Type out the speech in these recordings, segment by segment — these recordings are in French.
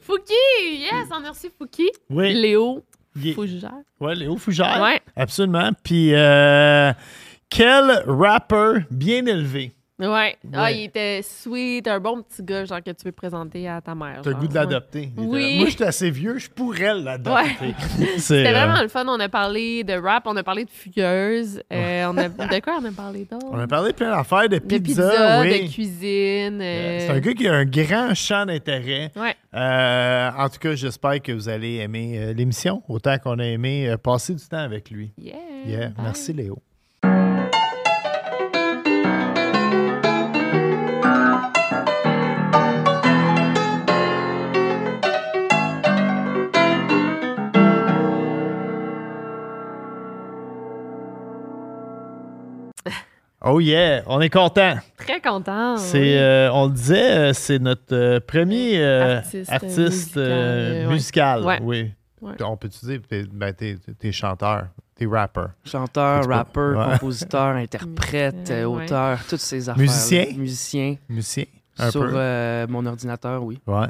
Fouki! Yes, on a reçu Fouki. Oui. Léo est- Fougère. Ouais, Léo Fougère. Ouais. Absolument. Puis, euh, quel rappeur bien élevé? Ouais. Ah, Ouais. il était sweet, un bon petit gars, genre que tu veux présenter à ta mère. T'as le goût de l'adopter. Oui. Moi, je suis assez vieux, je pourrais l'adopter. C'était euh, vraiment le fun. On a parlé de rap, on a parlé de fugueuse. euh, on a, de quoi on a parlé d'autre? On a parlé de plein d'affaires, de de pizza, pizza, oui. de cuisine. euh, C'est un gars qui a un grand champ d'intérêt. Ouais. En tout cas, j'espère que vous allez aimer l'émission autant qu'on a aimé passer du temps avec lui. Yeah. Yeah. Merci, Léo. Oh yeah, on est content. Très content. C'est, oui. euh, on le disait, euh, c'est notre euh, premier euh, Artiste, artiste, musical, musical. ouais. Oui. Ouais. On peut-tu dire, t'es, ben, t'es, t'es chanteur, t'es rappeur. Chanteur, rappeur, Ouais. compositeur, interprète, auteur, toutes ces affaires. Musicien? Musicien. Musicien, un Sur peu. euh, mon ordinateur, oui. Ouais.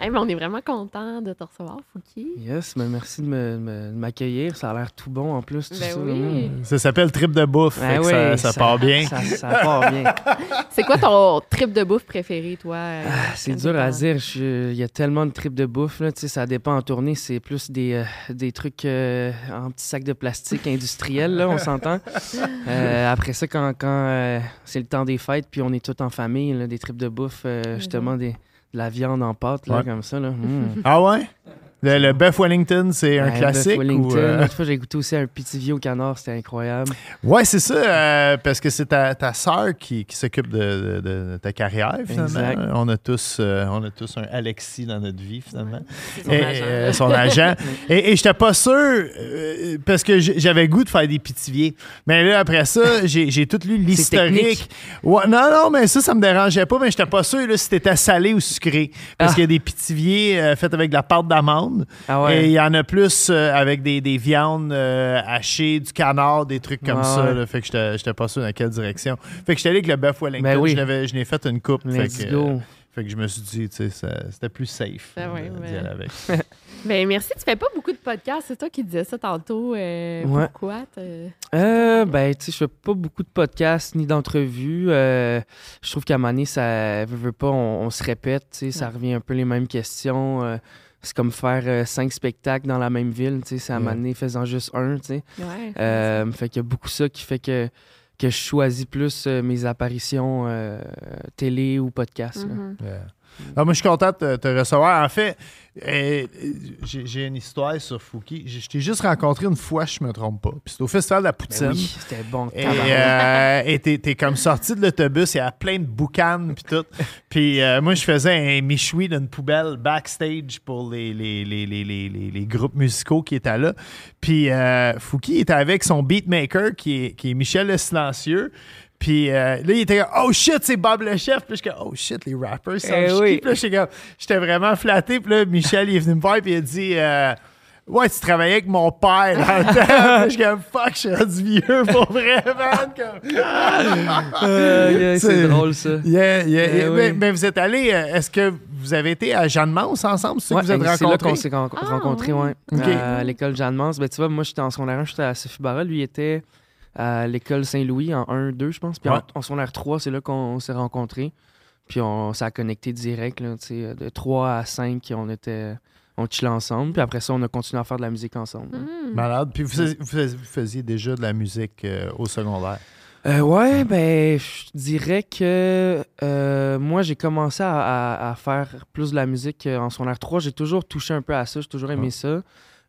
Hey, mais on est vraiment content de te recevoir, Fouki. Yes, mais merci de me- me- de m'accueillir. Ça a l'air tout bon en plus. Tout Ben ça, oui. mm. Ça s'appelle Trip de bouffe. Ben oui, ça, ça part bien. Ça, ça part bien. C'est quoi ton trip de bouffe préféré, toi? euh, Ah, c'est dur à dire. Il y a tellement de tripes de bouffe. Là, tu sais, ça dépend en tournée. C'est plus des, euh, des trucs euh, en petits sacs de plastique industriels, là, on s'entend. Euh, après ça, quand, quand euh, c'est le temps des fêtes, puis on est tous en famille, là, des tripes de bouffe, euh, justement, des, de la viande en pâte, là, Ouais. comme ça. Là. Mm. Ah ouais? Le, le bœuf Wellington, c'est un Ouais, classique? Bœuf Wellington. ou, euh, L'autre fois, j'ai goûté aussi un petit au canard. C'était incroyable. Ouais, c'est ça, euh, parce que c'est ta, ta sœur qui, qui s'occupe de, de- de ta carrière, finalement. Exact. On a, tous, euh, on a tous un Alexis dans notre vie, finalement. Son Et, agent. son agent. Et, et j'étais pas sûr, parce que j'avais goût de faire des pitiviers. Mais là, après ça, j'ai tout lu l'historique. Ouais, non, non, mais ça, ça me dérangeait pas, mais j'étais pas sûr là, si c'était salé ou sucré. Parce Ah. qu'il y a des pitiviers faits avec de la pâte d'amande. Ah ouais. Et il y en a plus euh, avec des, des viandes euh, hachées, du canard, des trucs comme Ouais, ça. ouais. là. fait que j'étais pas sûr dans quelle direction. Fait que j'étais allé avec le bœuf Wellington. Ben oui. Je l'avais- je n'ai fait une coupe. Fait que, euh, fait que je me suis dit, tu sais, c'était plus safe Ben ouais, d'y ben- aller avec. Ben merci, tu fais pas beaucoup de podcasts. C'est toi qui disais ça tantôt. euh, Ouais. Pourquoi? Euh, ben, tu sais, je fais pas beaucoup de podcasts ni d'entrevues. Euh, je trouve qu'à un moment donné, ça veut, veut pas, on, on se répète, tu sais, ça revient un peu les mêmes questions. C'est comme faire euh, cinq spectacles dans la même ville, tu sais, c'est à Ouais. donné, faisant juste un, tu sais. Ouais. Euh, fait qu'il y a beaucoup ça qui fait que, que je choisis plus euh, mes apparitions euh, télé ou podcast. là. Mhm. Yeah. Moi, je suis content de te, recevoir. En fait, euh, j'ai une histoire sur Fouki. Je je t'ai juste rencontré une fois, je me trompe pas. Puis c'est au Festival de la Ben Poutine. oui, c'était bon. Et euh, t'es, comme sorti de l'autobus, il y a plein de boucanes puis tout. Puis euh, moi, je faisais un michoui d'une poubelle backstage pour les, les, les, les, groupes musicaux qui étaient là. Puis Fouki était avec son beatmaker qui est, qui est Michel Le Silencieux. Puis euh, là, il était comme, oh shit, c'est Bob le chef. Puis je suis comme, oh shit, les rappers, ça Eh oui. Puis là, j'étais comme- j'étais vraiment flatté. Puis là, Michel, il est venu me voir, puis il a dit, euh, Ouais, tu travaillais avec mon père dans le temps. Puis je suis comme, fuck, je suis rendu vieux pour vrai, man. Comme... Euh, yeah, c'est drôle, ça. Yeah, yeah, Eh oui. Mais, mais vous êtes allés, euh, est-ce que vous avez été à Jeanne Mance ensemble? C'est Ouais, que vous êtes c'est là qu'on s'est Ah, rencontrés, ouais. À l'école Jeanne Mance. Ben, tu vois, moi, j'étais en secondaire 1, j'étais à Sophie Barra. Lui, il était à l'école Saint-Louis en 1-2, je pense. Puis Ouais. en, en secondaire 3, c'est là qu'on s'est rencontrés. Puis on s'est connecté direct, là, de 3 à 5, on était. On chillait ensemble. Puis après ça, on a continué à faire de la musique ensemble. Hmm. Malade. Puis vous faisiez, vous faisiez- vous faisiez déjà de la musique euh, au secondaire? Euh, ouais, ben, je dirais que euh, moi, j'ai commencé à, à- à faire plus de la musique euh, en secondaire 3. J'ai toujours touché un peu à ça, j'ai toujours aimé Ouais. ça.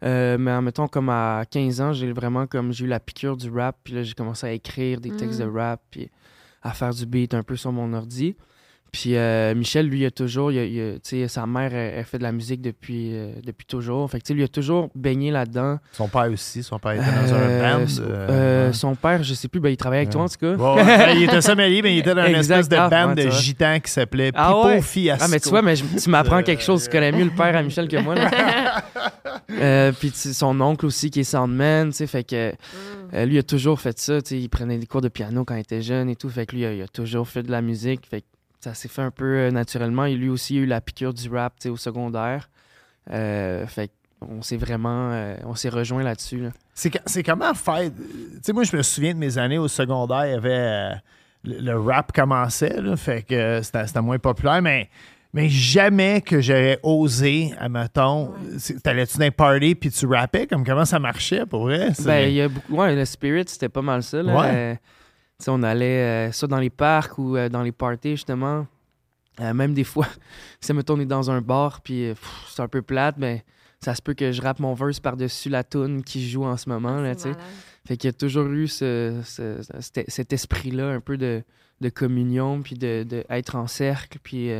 Euh, mais en mettant comme à 15 ans, j'ai vraiment comme j'ai eu la piqûre du rap, puis là, j'ai commencé à écrire des textes Mm. de rap, puis à faire du beat un peu sur mon ordi. Puis euh, Michel, lui, il a toujours, il a- il a- tu sais, sa mère, elle, elle fait de la musique depuis, euh, depuis toujours. Fait que, tu sais, lui, il a toujours baigné là-dedans. Son père aussi. Son père était dans un Euh, band. son- euh, euh, ouais. Son père, je sais plus, ben, il travaillait avec toi en tout cas. Ouais. il était sommelier, mais il était dans une espèce de Ah, band ouais, de gitans qui s'appelait Pipo Ah ouais? Fiasco. Ah, mais tu vois, mais je- tu m'apprends quelque chose. Tu connais mieux le père à Michel que moi. Euh, Puis son oncle aussi qui est soundman, tu sais, fait que euh, lui il a toujours fait ça, tu sais, il prenait des cours de piano quand il était jeune et tout, fait que lui il a, il a toujours fait de la musique, fait que ça s'est fait un peu euh, naturellement. Et lui aussi a eu la piqûre du rap, tu sais, au secondaire. Euh, fait on s'est vraiment, euh, on s'est rejoint là-dessus. là. C'est comment faire. Tu sais, moi, je me souviens de mes années au secondaire, il y avait. euh, le, le rap commençait, là, fait que c'était moins populaire, mais. Mais jamais que j'aurais osé, admettons, t'allais-tu dans un party puis tu rappais, comme comment ça marchait pour vrai? Ben, il y a beaucoup. Ouais, le Spirit, c'était pas mal ça. Là. Ouais. On allait euh, soit dans les parcs ou euh, dans les parties, justement. Euh, même des fois, si mettons, on est dans un bar, puis euh, c'est un peu plate, mais ça se peut que je rappe mon verse par-dessus la tune qui joue en ce moment. Là, tu sais. Malade. fait qu'il y a toujours eu ce, ce- cet, cet esprit-là, un peu de, de communion, puis de, de être en cercle. Puis, tu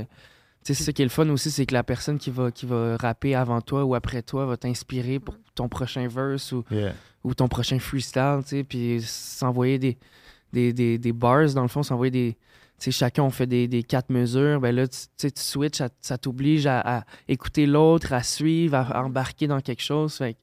sais, c'est ça qui est le fun aussi, c'est que la personne qui va, qui va rapper avant toi ou après toi va t'inspirer pour ton prochain verse ou Yeah. ou ton prochain freestyle, tu sais, puis s'envoyer des, des, des, des bars, dans le fond, s'envoyer des... Tu sais, chacun, on fait des, des quatre mesures, ben là, tu switches, ça, ça t'oblige à, à écouter l'autre, à suivre, à, à embarquer dans quelque chose, fait que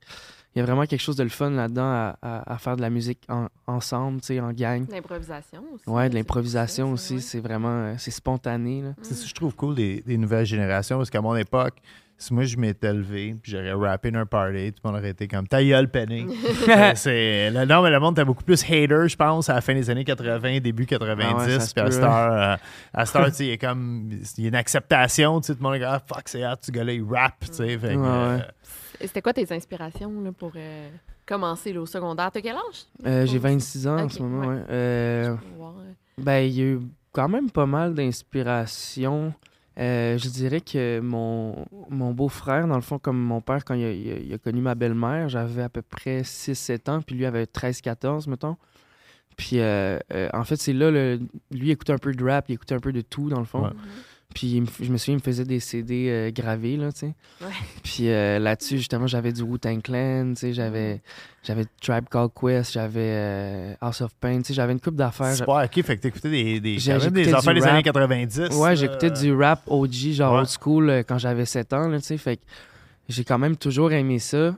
il y a vraiment quelque chose de le fun là-dedans à, à- à faire de la musique en- ensemble, tu sais, en gang. L'improvisation aussi. Ouais, de l'improvisation aussi, ouais. c'est vraiment... euh, C'est spontané, là. C'est ça que je trouve cool des, des nouvelles générations parce qu'à mon époque, si moi je m'étais levé puis j'aurais rappé dans un party, tout le monde aurait été comme ta gueule, Penny. C'est- le- non, mais le monde était beaucoup plus hater, je pense, à la fin des années 80, début 90. Ah ouais, puis à heure, euh, à il y a comme il y a une acceptation, tu sais, tout le monde est comme ah, fuck, c'est hot, ce gars-là, il rap, tu fait Ouais, euh, ouais. Et C'était quoi tes inspirations là, pour euh, commencer là, au secondaire? T'as quel âge? Euh, J'ai Oh, 26 ans en ce moment, ouais. Euh, voir, euh, Ben, il y a eu quand même pas mal d'inspiration. Euh, je dirais que mon, mon beau-frère, dans le fond, comme mon père, quand il a, il a- il a connu ma belle-mère, j'avais à peu près 6-7 ans, puis lui avait 13-14, mettons. Puis, euh, euh, en fait, c'est là, le- lui il écoutait un peu de rap, il écoutait un peu de tout, dans le fond. Ouais. Puis, il je me souviens, il me faisait des CD euh, gravés, là, tu sais. Ouais. Puis euh, là-dessus, justement, j'avais du Wu-Tang Clan, tu sais, j'avais, j'avais Tribe Called Quest, j'avais euh, House of Pain, tu sais, j'avais une coupe d'affaires. c'est pas ok, fait que t'écoutais des, des, des affaires des années rap. 90. Ouais, j'écoutais du rap OG, genre Ouais. old school, euh, quand j'avais 7 ans, là, tu sais. Fait que j'ai quand même toujours aimé ça.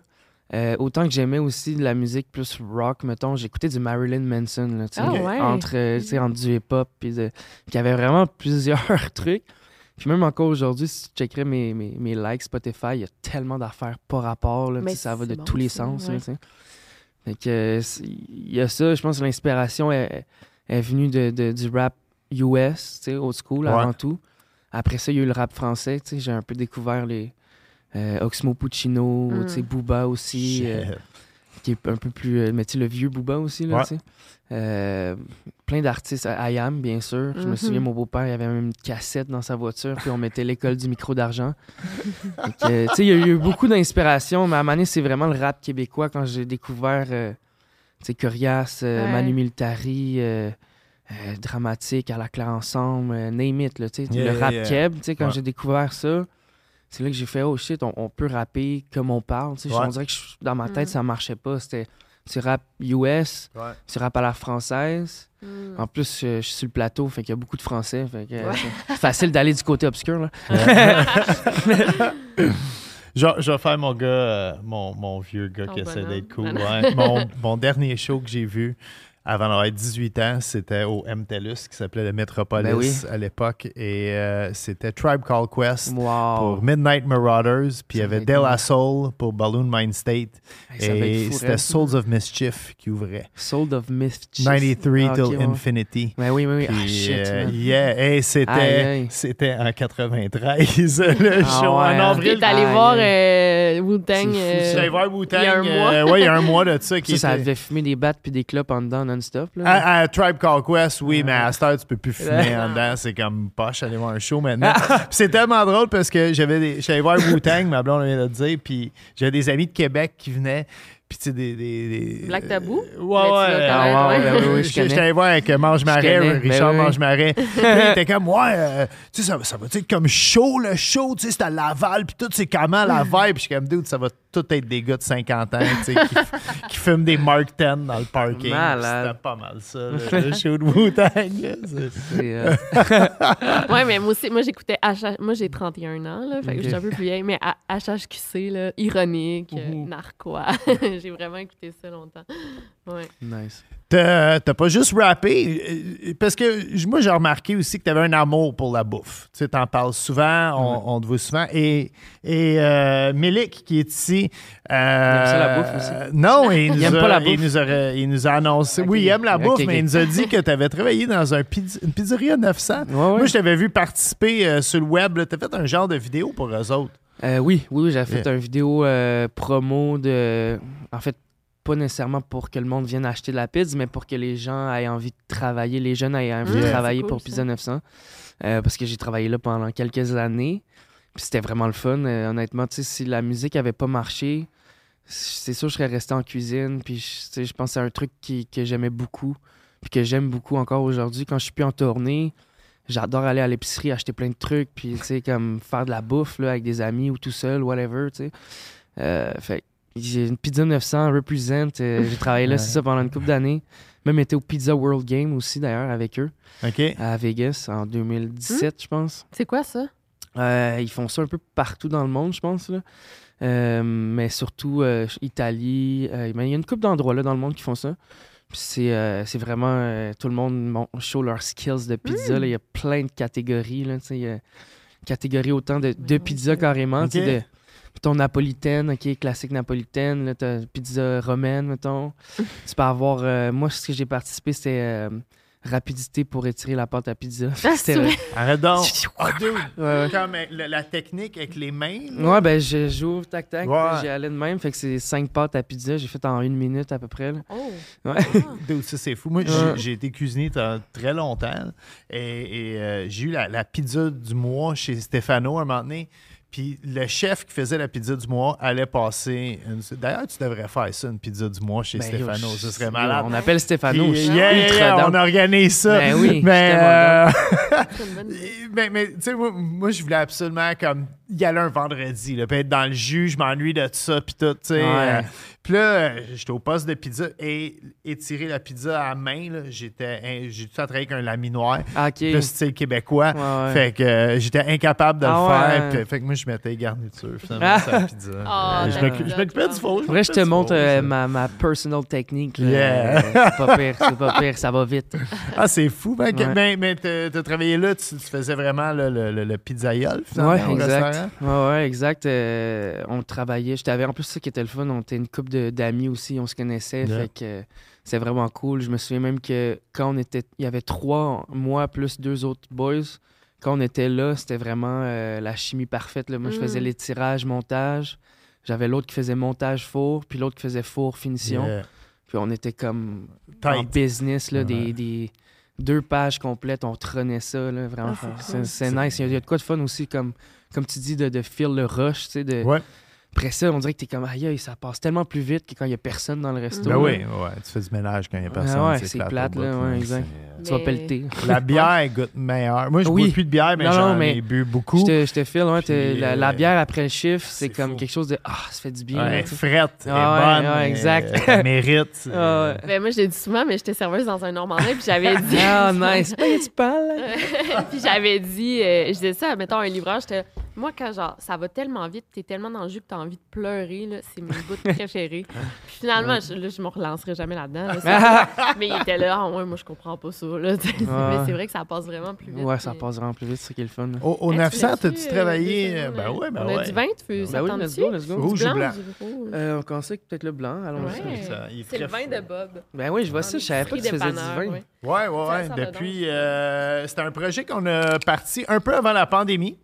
Euh, autant que j'aimais aussi de la musique plus rock, mettons, j'écoutais du Marilyn Manson, là, tu sais. Ah ouais? Entre, euh, tu sais, entre du hip-hop, puis de... qui avait vraiment plusieurs trucs. Puis même encore aujourd'hui, si tu checkerais mes, mes, mes likes Spotify, il y a tellement d'affaires pas rapport, là, Mais ça va de bon, tous les sens, ouais. euh, il y a ça, je pense que l'inspiration est, est venue de, de- du rap US, tu sais, old school Ouais. avant tout. Après ça, il y a eu le rap français, tu sais, j'ai un peu découvert les euh, Oxmo Puccino, Mm. tu sais, Booba aussi, euh. Qui est un peu plus, euh, mais tu sais, le vieux Booba aussi, là, Ouais. tu sais. Euh, plein d'artistes, I Am, bien sûr. Je me Mhm. souviens, mon beau-père, il avait même une cassette dans sa voiture, puis on mettait l'école du micro d'argent. Tu sais, il y a eu beaucoup d'inspiration, mais à donné, c'est vraiment le rap québécois quand j'ai découvert, euh, tu sais, Corias, euh, Ouais. Manu Militari, euh, euh, Dramatique, À la claire ensemble, euh, Name It, là, tu sais, Yeah, le rap yeah. keb, tu sais, quand Ouais. j'ai découvert ça, c'est là que j'ai fait, oh shit, on, on peut rapper comme on parle, tu sais. Ouais. On dirait que je- dans ma tête, Mm. ça marchait pas. C'était tu rap US, Ouais. tu rap à la française. hmm. En plus, je suis sur le plateau, fait qu'il y a beaucoup de français. Fait que, euh, Ouais. c'est facile d'aller du côté obscur. Là. Je, je vais faire mon gars, euh, mon, mon vieux gars Ton qui essaie bonhomme. d'être cool. Non, non. ouais. mon, mon dernier show que j'ai vu, avant d'avoir 18 ans, c'était au MTELUS qui s'appelait le Metropolis Ben oui. à l'époque. Et euh, c'était Tribe Called Quest Wow. pour Midnight Marauders. Puis il y avait va être De La bon. Soul pour Balloon Mind State. Hey, et c'était. Souls of Mischief qui ouvrait. Soul of Mischief. 93 Ah, till ouais. Infinity. Ben oui, oui, oui. Ah, shit, euh, man. yeah, et c'était, c'était en 93, le Ah show, ouais, en hein. avril. T'es allé voir euh, Wu-Tang. J'allais voir Wu-Tang. il y a un mois. euh, ouais, il y a un mois de ça. Qui Ça, devait fumer des battes puis des clopes en dedans non-stop. À, à Tribe Called Quest, oui, mais à heure, tu peux plus fumer Ah. en dedans. C'est comme poche aller voir un show maintenant. Puis c'est tellement drôle parce que j'avais des, j'allais voir Wu-Tang, ma blonde vient de le dire, puis j'avais des amis de Québec qui venaient. Puis tu sais, des, des, des- Black Tabou? Euh, Mais Ouais, ouais. ouais, ouais. ouais, je allé voir avec Mange Marais, Richard. Mange Marais. Il était comme, ouais, euh, tu sais, ça, va- ça va être comme chaud, le show, tu sais, c'est à Laval, puis tout, c'est comment la vibe? Puis je suis comme, dude, ça va tout être des gars de 50 ans, tu sais, qui, qui fument des Mark 10 dans le parking. C'était pas mal ça, le, show de Wu-Tang. euh, Ouais, mais moi aussi, moi j'écoutais. Moi j'ai 31 ans, là, fait que je suis un peu plus vieille, mais à- HHQC, là, ironique, narquois. J'ai vraiment écouté ça longtemps. Ouais. nice. T'as t'as pas juste rappé, euh, parce que moi j'ai remarqué aussi que t'avais un amour pour la bouffe. Tu sais, t'en parles souvent, on, on te voit souvent. Et, et euh, qui est ici. euh, aime ça, la bouffe aussi? Non, il nous, aime a, pas la il bouffe? nous a, il nous a annoncé. Oui, il aime la bouffe, mais il nous a dit que t'avais travaillé dans un pizz- une pizzeria 900. Ouais, ouais. Moi, je t'avais vu participer euh, sur le web. T'as fait un genre de vidéo pour eux autres. Euh, oui, oui, j'avais fait Yeah. une vidéo euh, promo de. En fait, pas nécessairement pour que le monde vienne acheter de la pizza, mais pour que les gens aient envie de travailler, les jeunes aient envie Yeah. de travailler cool, pour ça. Pizza 900. Euh, parce que j'ai travaillé là pendant quelques années. Puis c'était vraiment le fun. Euh, honnêtement, tu sais, si la musique avait pas marché, c'est sûr que je serais resté en cuisine. Puis je pense que c'est un truc qui- que j'aimais beaucoup. Puis que j'aime beaucoup encore aujourd'hui. Quand je suis plus en tournée, j'adore aller à l'épicerie, acheter plein de trucs. Puis, tu sais, comme faire de la bouffe là, avec des amis ou tout seul, whatever, tu sais. Euh, fait que j'ai une pizza 900 represent. euh, j'ai travaillé là, Ouais. c'est ça, pendant une couple d'années. Même été au Pizza World Game aussi, d'ailleurs, avec eux, OK? à Vegas, en 2017, je pense. C'est quoi ça? Euh, ils font ça un peu partout dans le monde, je pense. Là. Euh, mais surtout euh, Italie. euh, mais il y a une couple d'endroits là dans le monde qui font ça. C'est euh, c'est vraiment. euh, tout le monde mon- show leurs skills de pizza. là. Il y a plein de catégories. Là, y a catégories autant de, de pizza carrément. tu sais, Ok. de- ton napolitaine, ok, classique napolitaine. Là, t'as pizza romaine, mettons. tu peux avoir. euh, moi, ce que j'ai participé, c'était rapidité pour étirer la pâte à pizza. Ah, vrai? Arrête donc. Ah, dude. Ouais, ouais. Comme euh, la, la technique avec les mains. là. Ouais, ben je- j'ouvre, tac, tac, Ouais. j'y allais de même. Fait que c'est cinq pâtes à pizza, j'ai fait en une minute à peu près. là. Oh! Ouais. Dude, ça, c'est fou. Moi, j'ai- Ouais. j'ai été cuisinier très longtemps. Et, et, euh, j'ai eu la, la pizza du mois chez Stefano à un moment donné. Puis le chef qui faisait la pizza du mois allait passer. une- D'ailleurs, tu devrais faire ça, une pizza du mois chez Ben, je- Ce serait malade. On appelle Stéphano. Puis, yeah, yeah, yeah, on organise ça. Ben oui, mais, euh, mais, mais, tu sais, moi, moi, je voulais absolument comme y aller un vendredi, là, puis être dans le jus, je m'ennuie de ça, puis tout, tu sais. Ouais. euh, puis là, j'étais au poste de pizza et étirer la pizza à main, là, j'étais, j'ai tout le temps travaillé avec un laminoir, Ah, ok. plus style québécois. Ouais, ouais. Fait que euh, j'étais incapable de Ah le ouais. faire. puis- fait que moi, je mettais garniture finalement Ah. sur la pizza. Ah, Euh, je je m'occupais du faux. Après, je te montre euh, ma, ma personal technique. là. Yeah. Euh, C'est pas pire, c'est pas pire, ça va vite. Ah, c'est fou. Ben, que- Ouais. ben, mais t'as t'as travaillé là, tu, tu faisais vraiment le, le, le, le pizzaiole, finalement, Ouais, au exact. restaurant? Ouais, ouais, exact. Euh, on travaillait. J'étais avec- en plus, ça qui était le fun, on était une couple de- d'amis aussi, on se connaissait. Yeah. Fait que c'est vraiment cool. Je me souviens même que quand on était. Il y avait trois, moi plus deux autres boys. Quand on était là, c'était vraiment euh, la chimie parfaite. là. Moi, je faisais Mm. les tirages, montage. J'avais l'autre qui faisait montage four, puis l'autre qui faisait four finition. Yeah. Puis on était comme en business, là, Ouais. des, des deux pages complètes, on trônait ça, là, vraiment. Ah, c'est c'est cool. c'est nice. Il y, a, il y a de quoi de fun aussi, comme, comme tu dis, de, de feel le rush, tu sais, de... Ouais. Après ça, on dirait que t'es comme, aïe, ça passe tellement plus vite que quand il y a personne dans le resto. Ben là. oui, ouais, tu fais du ménage quand il n'y a personne. Ah ouais, c'est plate, là, ouais, exact. c'est- Tu vas pelleter. La bière goûte meilleure. Moi, je Oui. bois plus de bière, mais j'en ai bu beaucoup. Je te, je te file, ouais, Puis, la, la euh, bière après le chiffre, c'est comme fou. quelque chose de, ah, ça fait du bien. Ouais, frette, elle est Ah ouais, bonne. ouais, exact. Elle mérite. Ah ouais. Ben, moi, je l'ai dit souvent, mais j'étais serveuse dans un Normandin, puis j'avais dit. Ah, nice. Pas que tu parles. là. puis j'avais dit, je disais ça, mettons un livreur, j'étais Moi, quand genre, ça va tellement vite, t'es tellement dans le jus que t'as envie de pleurer, là, c'est mes bouts préférés. Puis finalement, je, là, je me relancerai jamais là-dedans. là, mais il était là, ah ouais, moi, je comprends pas ça. Là. Mais c'est vrai que ça passe vraiment plus vite. Ouais, ça passe vraiment plus vite, c'est ça qui est le fun. Au, au Hey, 900, tu voulais-tu, t'as-tu euh, travaillé? euh, Ben ouais, ben On a ouais. du vin, tu veux Ben oui, ça let's go, let's go. Rouge ou blanc? Euh, on avec peut-être le blanc, allons-y. Ouais. C'est le vin de Bob. Ben oui, je vois ça, je savais pas que tu faisais du vin. Ouais. Ouais, ouais, ouais. Depuis, euh, c'était un projet qu'on a parti un peu avant la pandémie.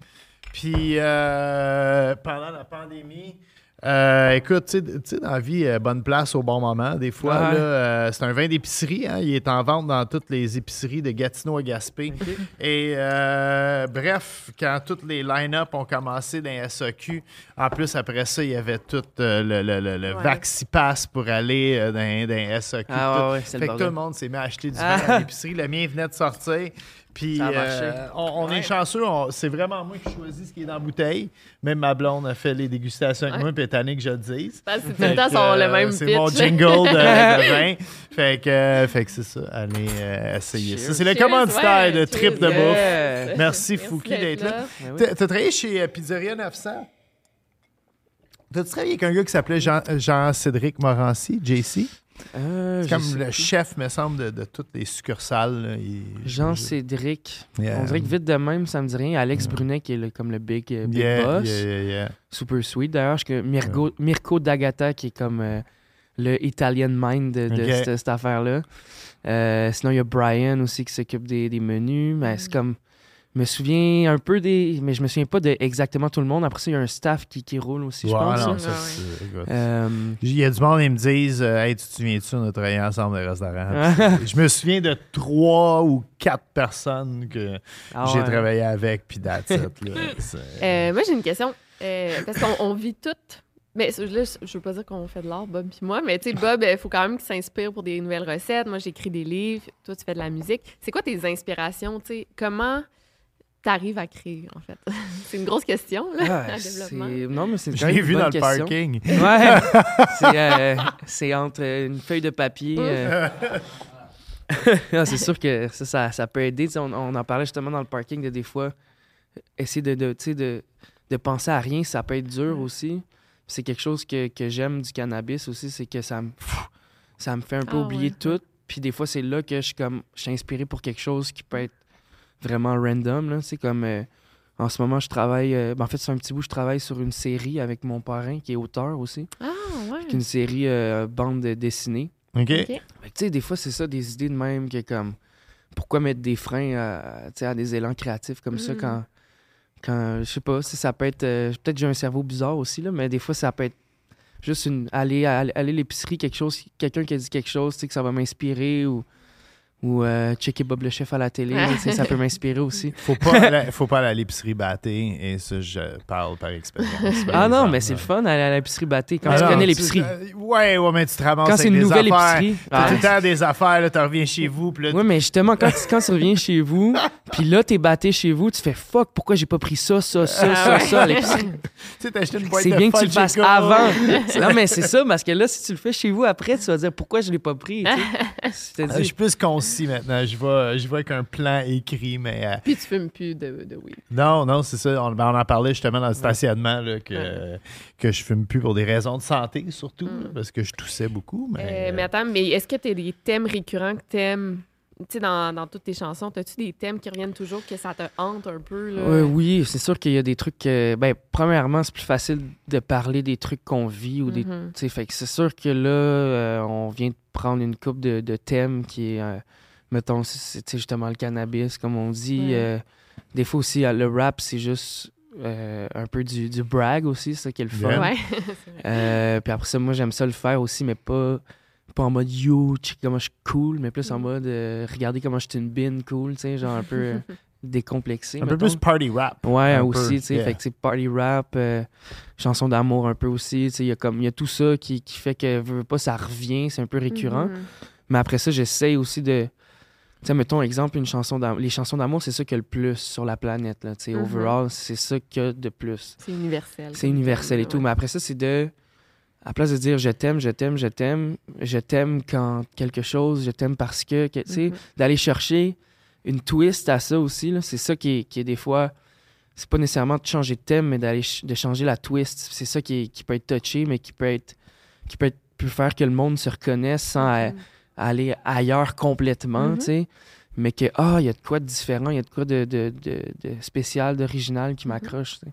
Puis euh, pendant la pandémie, euh, écoute, tu sais- dans la vie, euh, bonne place au bon moment. Des fois, Ouais. euh, c'est un vin d'épicerie. hein. Il est en vente dans toutes les épiceries de Gatineau à Gaspé. Et bref, quand toutes les line-up ont commencé dans les SAQ, en plus, après ça, il y avait tout le, le, le, le Ouais. Vaxipass pour aller dans, dans les SAQ. Ah tout. ouais, c'est le fait que tout le monde s'est mis à acheter du vin Ah. à l'épicerie. Le mien venait de sortir. Puis euh, on, on est chanceux. on- c'est vraiment moi qui choisis ce qui est dans la bouteille. Même ma blonde a fait les dégustations avec Ouais. moi, puis elle que je le dise. Parce que tout le temps, sont le euh, même C'est pitch. mon jingle de, de vin. Fait que, euh, fait que c'est ça. Allez euh, essayer ça. C'est le commanditaire ouais, de. Trip de Yeah. bouffe. Merci, Fouki d'être là. Ben oui. T'as t'as travaillé chez euh, Pizzeria 900? T'as-tu travaillé avec un gars qui s'appelait Jean- Jean-Cédric Morancy, JC? Euh, C'est comme le plus. chef, me semble, de, de toutes les succursales. là. Il- Jean-Cédric. Yeah. On dirait que vite de même, ça me dit rien. Alex Brunet, qui est le- comme le big, euh, big Yeah, boss. yeah, yeah, yeah. Super sweet. D'ailleurs, je que Mirko, Mirko D'Agata, qui est comme euh, le Italian mind de, cette, cette affaire-là. Euh, sinon, il y a Brian aussi qui s'occupe des, des menus. Mais Mm. c'est comme. Je me souviens un peu des. Mais je me souviens pas de exactement tout le monde. Après ça, il y a un staff qui, qui roule aussi, je Ouais, pense. non, ça, Ouais, écoute. Euh, Il y a du monde, ils me disent euh, Hey, tu te souviens-tu, on a travaillé ensemble dans le restaurant? Puis je me souviens de trois ou quatre personnes que ah j'ai ouais. travaillé avec, puis that's it, là. C'est- Euh, moi, j'ai une question. Euh, parce qu'on on vit toutes. Mais là, je je veux pas dire qu'on fait de l'art, Bob puis moi, mais tu sais, Bob, il faut quand même qu'il s'inspire pour des nouvelles recettes. Moi, j'écris des livres. Toi, tu fais de la musique. C'est quoi tes inspirations? Tu sais, comment t'arrives à créer, en fait? c'est une grosse question, là, Ah, développement. Non, mais c'est Je l'ai vu dans le question. parking. Ouais, c'est, euh, c'est entre une feuille de papier. euh. Ah, c'est sûr que ça, ça, ça peut aider. On, on en parlait justement dans le parking de des fois, essayer de, de, tu sais, de, de penser à rien, ça peut être dur aussi. C'est quelque chose que, que j'aime du cannabis aussi, c'est que ça me, ça me fait un peu Ah, oublier ouais. tout. Puis des fois, c'est là que je suis comme, je suis inspiré pour quelque chose qui peut être vraiment random. Là. C'est comme, euh, en ce moment, je travaille, euh, ben, en fait, c'est un petit bout, je travaille sur une série avec mon parrain qui est auteur aussi Ah, ouais. une série euh, bande dessinée. OK. Tu sais, des fois, c'est ça, des idées de même que comme. Pourquoi mettre des freins à, tu sais, à des élans créatifs comme ça Mhm. quand. quand je sais pas, si ça peut être. euh, Peut-être que j'ai un cerveau bizarre aussi, là, mais des fois, ça peut être juste une. Aller à aller l'épicerie, quelque chose, quelqu'un qui a dit quelque chose, tu sais, que ça va m'inspirer ou. Ou euh, checker Bob le chef à la télé, ça peut m'inspirer aussi. Faut pas, aller, faut pas aller à l'épicerie battée, et ça, je parle par expérience. par Ah non, mais c'est le fun aller à l'épicerie battée quand Ah tu non, connais l'épicerie. euh, ouais, ouais, mais tu te ramasses Quand avec c'est une des nouvelle affaires. épicerie. T'as Ah, tout le temps des affaires, là, tu reviens chez vous, puis là, Oui, mais justement, quand, tu- quand tu reviens chez vous, puis là, t'es batté chez vous, tu fais fuck, pourquoi j'ai pas pris ça, ça, ça, ça, ça à l'épicerie? tu sais, t'as acheté une boîte C'est de bien que tu le fasses avant. non, mais c'est ça, parce que là, si tu le fais chez vous après, tu vas dire pourquoi je l'ai pas pris. sais? Je suis plus concis maintenant. Je vois, je vois qu'un plan écrit, mais euh, Puis tu fumes plus de, de weed. non, non, c'est ça. On, ben, on en parlait justement dans le stationnement là, que, Ouais. que je fume plus pour des raisons de santé, surtout, Mm. là, parce que je toussais beaucoup. Mais, Euh, mais attends, mais est-ce que tu as des thèmes récurrents que t'aimes? Tu sais, dans, dans toutes tes chansons, as-tu des thèmes qui reviennent toujours, que ça te hante un peu? Là? Oui, c'est sûr qu'il y a des trucs. que- ben, premièrement, c'est plus facile de parler des trucs qu'on vit ou des. Mhm. tu sais, fait que c'est sûr que là, euh, on vient de prendre une coupe de, de thèmes qui est, euh, mettons, c'est- justement le cannabis, comme on dit. Ouais. euh, des fois aussi, le rap, c'est juste euh, un peu du, du brag aussi, c'est ça qui est le fun. Puis après ça, moi, j'aime ça le faire aussi, mais pas, pas en mode yo, check comment je suis cool, mais plus en Mm. mode euh, regardez comment je suis une bin cool, tu sais, genre un peu euh, décomplexé. un peu plus party rap. Ouais, un aussi, tu sais, yeah. fait que c'est party rap, euh, chanson d'amour un peu aussi, tu sais, il y a comme, il y a tout ça qui, qui fait que, veux, veux pas, ça revient, c'est un peu récurrent. Mhm. Mais après ça, j'essaye aussi de, tu sais, mettons, exemple, une chanson d'amour, les chansons d'amour, c'est ça qu'il y a le plus sur la planète, là, tu sais, Mhm. overall, c'est ça qu'il y a de plus. C'est universel. C'est universel et tout. Mais après ça, c'est de. À la place de dire je t'aime, je t'aime, je t'aime, je t'aime quand quelque chose, je t'aime parce que. que, tu sais, Mhm. d'aller chercher une twist à ça aussi, c'est ça qui est, qui est des fois. c'est pas nécessairement de changer de thème, mais d'aller ch- de changer la twist. C'est ça qui, est- qui peut être touché, mais qui peut être qui peut être peut faire que le monde se reconnaisse sans a- aller ailleurs complètement, Mhm. tu sais. Mais que ah, il y a de quoi de différent, il y a de quoi de, de, de, de spécial, d'original qui m'accroche. tu sais.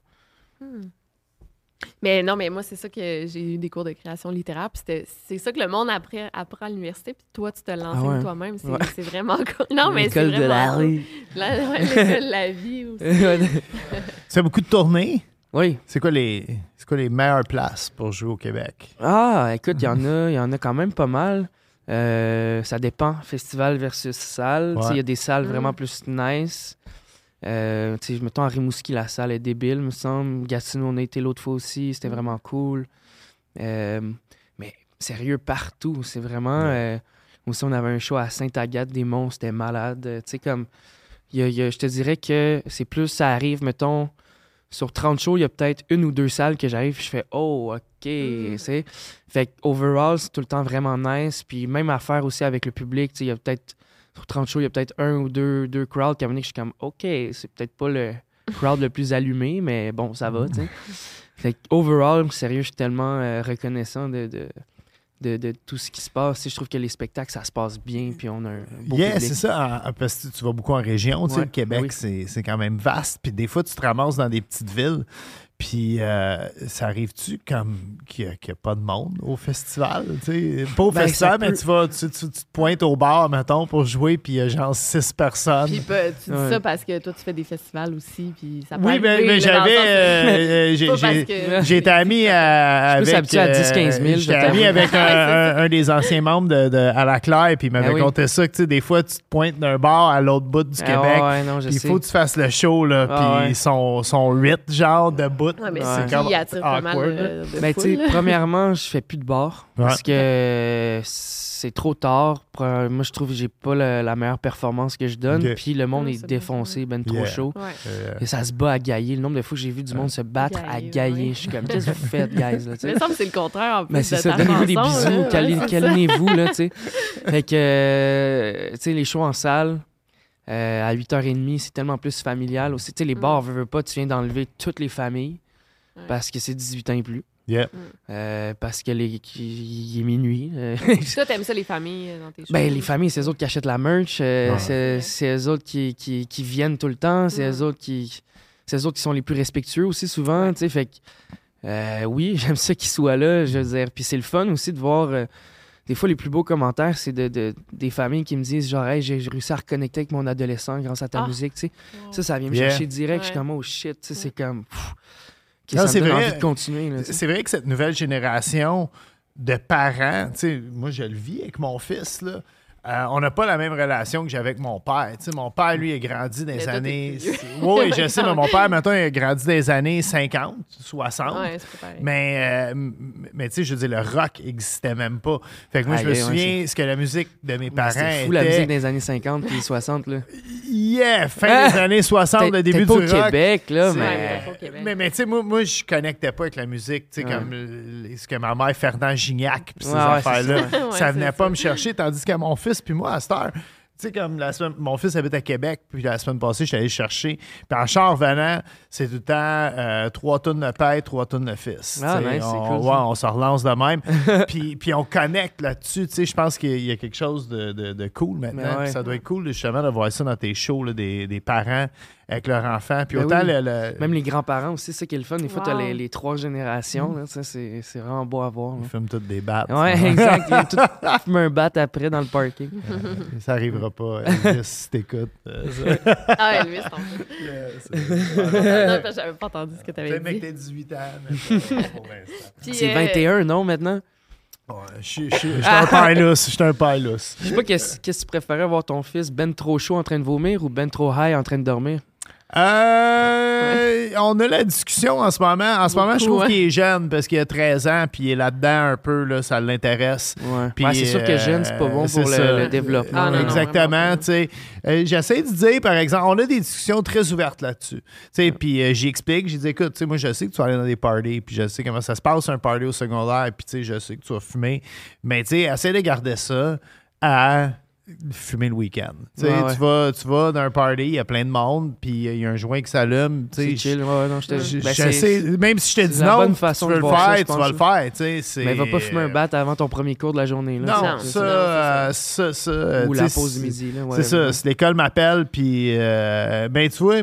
Mais non, mais moi, c'est ça que j'ai eu des cours de création littéraire. Puis c'était- c'est ça que le monde apprend, apprend à l'université. Puis toi, tu te l'enseignes ouais. toi-même. C'est Ouais. vraiment cool. Non, mais c'est L'école de la vraiment rue. L'école de la vie aussi. Tu fais beaucoup de tournées? oui. C'est quoi les c'est quoi les meilleures places pour jouer au Québec? Ah, écoute, il y en a, il y en a quand même pas mal. Euh, ça dépend, festival versus salle. Tu sais, Il y a des salles vraiment Mm. plus nice. Euh, tu sais, mettons à Rimouski, la salle est débile, me semble. Gatineau, on a été l'autre fois aussi, c'était vraiment cool. Euh, mais sérieux, partout, c'est vraiment... euh, aussi, on avait un show à Sainte-Agathe-des-Monts, c'était malade. Tu sais, comme... y a- il y a- je te dirais que c'est plus, ça arrive, mettons, sur 30 shows, il y a peut-être une ou deux salles que j'arrive, je fais oh, ok, sais. Fait que overall, c'est tout le temps vraiment nice. Puis même affaire aussi avec le public, il y a peut-être sur 30 shows, il y a peut-être un ou deux, deux crowds qui que je suis comme ok, c'est peut-être pas le crowd le plus allumé, mais bon, ça va, tu sais. Fait que overall, sérieux, je suis tellement euh, reconnaissant de, de, de, de tout ce qui se passe. Je trouve que les spectacles, ça se passe bien, puis on a un beau Yeah, c'est ça. parce que tu vas beaucoup en région. Tu sais, le Québec, oui. c'est quand même vaste. Puis des fois, tu te ramasses dans des petites villes. Puis euh, ça arrive-tu comme qu'il n'y a, a pas de monde au festival? tu sais? Pas au Ben, festival, mais peut- tu, vas, tu, tu- tu te pointes au bar, mettons, pour jouer, puis il y a genre six personnes. Puis bah, tu dis Ouais. ça parce que toi, tu fais des festivals aussi. Puis ça peut oui, mais, j'avais. euh, euh, été ami à, Je avec. à 10-15 000, je J'étais ami avec un, un- un des anciens membres de, de- à la Claire, puis il m'avait Ah oui. conté ça, que tu sais, des fois, tu te pointes d'un bar à l'autre bout du Ah, Québec. ouais, non, je Puis il faut que tu fasses le show, là. Ah, puis ouais. ils sont, sont 8, genre, de bout. Ouais, mais Ouais. c'est qui attire pas mal awkward, de Ben, foule, premièrement, je fais plus de bar Ouais. parce que c'est trop tard. Moi, je trouve que j'ai pas la meilleure performance que je donne. Puis le monde Ouais, est ça défoncé, ben trop Yeah. chaud. Ouais. Euh, Et ça se bat à gailler. Le nombre de fois que j'ai vu du monde se battre à Gailler. Je suis comme, qu'est-ce que vous faites, guys? Là, Mais il me semble que c'est le contraire en plus. Ben, c'est de ça, donnez-vous des bisous, ça. calmez-vous, là, tu sais. Fait que, euh, tu sais, les shows en salle, euh, à 8h30, c'est tellement plus familial aussi. Tu sais, les Mm. bars, veux, veux pas, tu viens d'enlever toutes les familles Ouais. parce que c'est 18 ans et plus. yeah. Euh, parce que les, qu'il- il est minuit. euh, Toi, t'aimes ça, les familles, euh, dans tes shows? ben, les familles, c'est eux autres qui achètent la merch. euh, c'est, c'est eux autres qui, qui, qui viennent tout le temps. C'est Mm. eux autres qui. C'est eux autres qui sont les plus respectueux aussi souvent. tu sais, Fait que, euh, oui, j'aime ça qu'ils soient là. Je veux dire. Puis c'est le fun aussi de voir. Des fois, les plus beaux commentaires, c'est de, de- des familles qui me disent genre, hey, j'ai réussi à reconnecter avec mon adolescent grâce à ta Ah. musique. tu sais. Wow. Ça, ça vient me Yeah. chercher direct. Je suis comme, oh shit. tu sais, C'est comme. pff, que Non, ça c'est me donne vrai. envie de continuer. C'est vrai que cette nouvelle génération de parents, tu sais, moi je le vis avec mon fils, là. Euh, on n'a pas la même relation que j'avais avec mon père. Tu sais, mon père, lui, a grandi dans les années. Oui, je sais, mais mon père, maintenant, il a grandi dans les années 50, 60. Ouais, c'est pas pareil. Mais, euh, mais tu sais, je veux dire, le rock n'existait même pas. Fait que moi, je me souviens, ce que la musique de mes parents C'était fou la était- musique des années 50 puis 60. Là. Yeah, fin Ah! des années 60, le début du au rock. Québec, là, C'est- mais. Ouais, pas au Québec. Mais, mais tu sais, moi, moi je connectais pas avec la musique, tu sais, Ouais. comme ce que ma mère, Fernand Gignac, puis ces c'est affaires-là, ça. venait c'est pas ça. me chercher, tandis que mon fils, puis moi, à cette heure, tu sais, comme la semaine, mon fils habite à Québec, puis la semaine passée, j'étais allé le chercher. Puis en char venant, c'est tout le temps euh, trois tonnes de père, trois tonnes de fils. Ah, nice, on, cool, ouais, on se relance de même. puis, puis on connecte là-dessus. Tu sais, je pense qu'il y a quelque chose de, de- de cool maintenant. Ouais. Puis Ça doit être cool, justement, de voir ça dans tes shows, là, des, des parents avec leurs enfants. Puis Ben autant oui. le- le, Même les grands-parents aussi, c'est ça qui est le fun. Des fois, tu as Wow. les, les trois générations. Là, ça, c'est, c'est vraiment beau à voir. là. Ils fument toutes des battes. Ouais, exact. Ils ont tout fumé un bat après dans le parking. Ça arrivera pas. Elvis, si t'écoutes. euh, ça. Ah, Elvis, en fait. Yeah, c'est- Non, j'avais pas entendu ce que t'avais Peut-être mec, dit. t'as 18 ans, mais pas pour l'instant. Puis, C'est euh, 21, non, maintenant? Ouais, Je suis- je suis je suis un père lousse. Je suis un. Je sais pas, qu'est-ce, qu'est-ce que tu préférais voir ton fils ben trop chaud en train de vomir ou ben trop high en train de dormir? Euh, on a la discussion en ce moment. En ce moment, je trouve ouais. qu'il est jeune parce qu'il a 13 ans puis il est là-dedans un peu, là, ça l'intéresse. Ouais. C'est sûr que jeune, c'est pas bon pour le, développement. Ah, non, Exactement. Euh, J'essaie de dire, par exemple, on a des discussions très ouvertes là-dessus. Puis euh, j'y explique, j'ai dit, écoute, moi, je sais que tu vas aller dans des parties, puis je sais comment ça se passe un party au secondaire, puis je sais que tu vas fumer. Mais tu sais, essaie de garder ça à fumer le week-end. Tu Ouais, ouais. Tu vas, tu vas dans un party, il y a plein de monde, puis il y a un joint qui s'allume. tu C'est chill, ouais, non, je te ben, sais, même si je te dis non, bonne tu façon veux de le ça, faire, je tu vas le faire. tu Mais va pas fumer un bat avant ton premier cours de la journée. Là, Non, Non, ça, euh, ça, ça, Ou tu la pause du midi. là, C'est ouais, ça, ouais. si l'école m'appelle, puis euh, ben tu vois,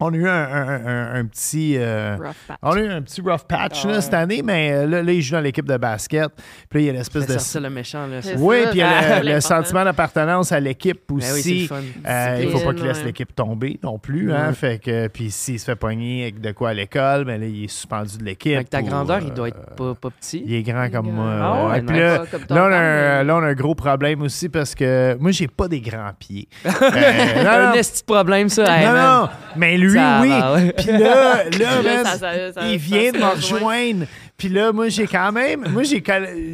on a eu un, un- un- un petit. euh, Rough patch. on a eu un petit rough patch Ah là, cette année, mais euh, là, là, il joue dans l'équipe de basket. Puis là, il y a l'espèce de. le méchant. Là, Oui, puis il y a c'est le, sentiment d'appartenance à l'équipe Ben oui, aussi. le fun. Euh, il faut pas qu'il laisse Ouais. l'équipe tomber non plus. Hein, Ouais. fait que, puis s'il se fait pogner avec de quoi à l'école, ben là, il est suspendu de l'équipe. Avec ta grandeur, euh, il doit être pas, pas petit. Il est grand comme moi. Ah ouais. Puis là, là, on a, un- mais- là, on a un gros problème aussi parce que moi, j'ai pas des grands pieds. Non, un de problème, ça. Non, non, mais lui, Ça oui. Puis là, là, man, il vient de me rejoindre. Puis là, moi, j'ai quand même. Moi, j'ai.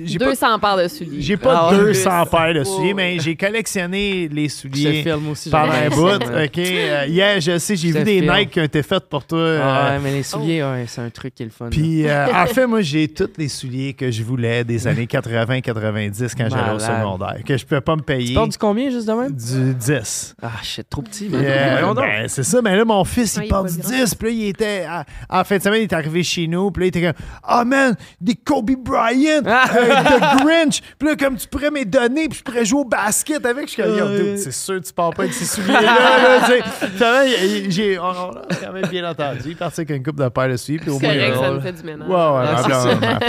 j'ai pas- 200 paires de souliers. J'ai pas Ah ouais. 200 paires de souliers, Ouais. mais j'ai collectionné les Je souliers filme aussi. pendant un bout. OK. Euh, hier, je sais, j'ai Je vu des filme. Nike qui ont été faites pour toi. Ah euh, ouais, mais les souliers, ouais, c'est un truc qui est le fun. Puis, euh, en fait, moi, j'ai tous les souliers que je voulais des années 80-90 quand j'allais au secondaire, que je pouvais pas me payer. tu portes du combien, juste de même? Du 10. Ah, shit, trop petit. Donc. ben, c'est ça, mais là, mon fils, Ah, il il porte pas du grand. 10. Puis là, il était. à- En fin de semaine, il est arrivé chez nous. Puis là, il était comme Ah, man, des Kobe Bryant, Ah! euh, de Grinch. Puis là, comme tu pourrais me les donner, puis je pourrais jouer au basket avec. Je suis comme c'est sûr, tu pars pas avec ces souliers-là. là, j'ai- on, on a quand même bien entendu. Il parti avec une coupe de paires de souliers. Puis au C'est moins. correct, ça euh, nous fait du ménage. Ouais,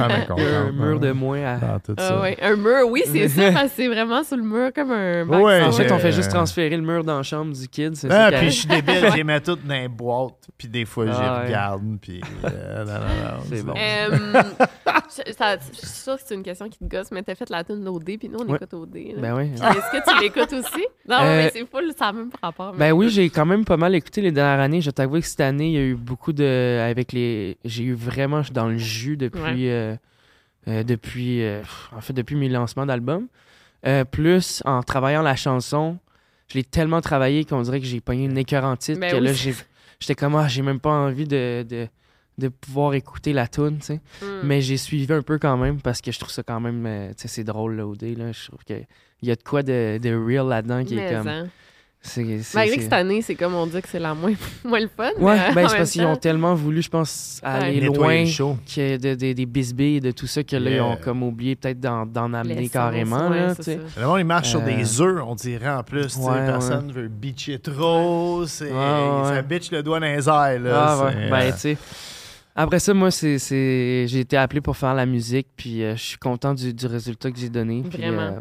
un mur de moins à. dans tout ça. Ah ouais. Un mur, oui, c'est ça, parce que c'est vraiment sur le mur comme un. Ouais, En fait, on fait juste transférer le mur dans la chambre du kid. C'est Ah, ça puis je suis débile, j'ai mets tout dans les boîtes, puis des fois, j'y Ah, ouais. regarde, puis... euh, non, non, non, C'est bon. Je, ça- je suis sûre que c'est une question qui te gosse, mais t'as fait la tune d'OD, puis nous, on Ouais. écoute OD. là. Ben oui. Est-ce que tu l'écoutes aussi? Non, Euh, mais c'est full, ça a même pas rapport. Ben oui, j'ai quand même pas mal écouté les dernières années. Je t'avoue que cette année, il y a eu beaucoup de. Avec les. J'ai eu vraiment je suis dans le jus depuis. Ouais. euh, euh, depuis. en fait, depuis mes lancements d'albums. Plus en travaillant la chanson, je l'ai tellement travaillé qu'on dirait que j'ai pogné une Ben que oui, là, c'est- j'ai, j'étais comme, ah, j'ai même pas envie de, de, de pouvoir écouter la tune, tu sais. Hmm. Mais j'ai suivi un peu quand même parce que je trouve ça quand même, euh, tu sais, c'est drôle, là, OD, là. Je trouve qu'il y a de quoi de, de real là-dedans qui Mais est comme. hein. C'est, c'est- Malgré c'est- que cette année, c'est comme on dit que c'est la moins, moins le fun. Ouais, mais, euh, ben en c'est parce qu'ils ont tellement voulu, je pense, aller loin ait de- de- des bisbilles et de tout ça que là, ils ont comme oublié peut-être d'en, d'en amener carrément. ouais, là, c'est tu sais. ça. Le monde, il marche sur Euh, des œufs, on dirait, en plus. tu sais, ouais, personne veut bitcher trop. C'est, Ouais, ouais. Ça bitch le doigt dans les airs. Là, Ah, Ben, euh, tu sais. Après ça, moi, c'est, c'est... j'ai été appelé pour faire la musique, puis euh, je suis content du, du résultat que j'ai donné. puis, Vraiment. euh,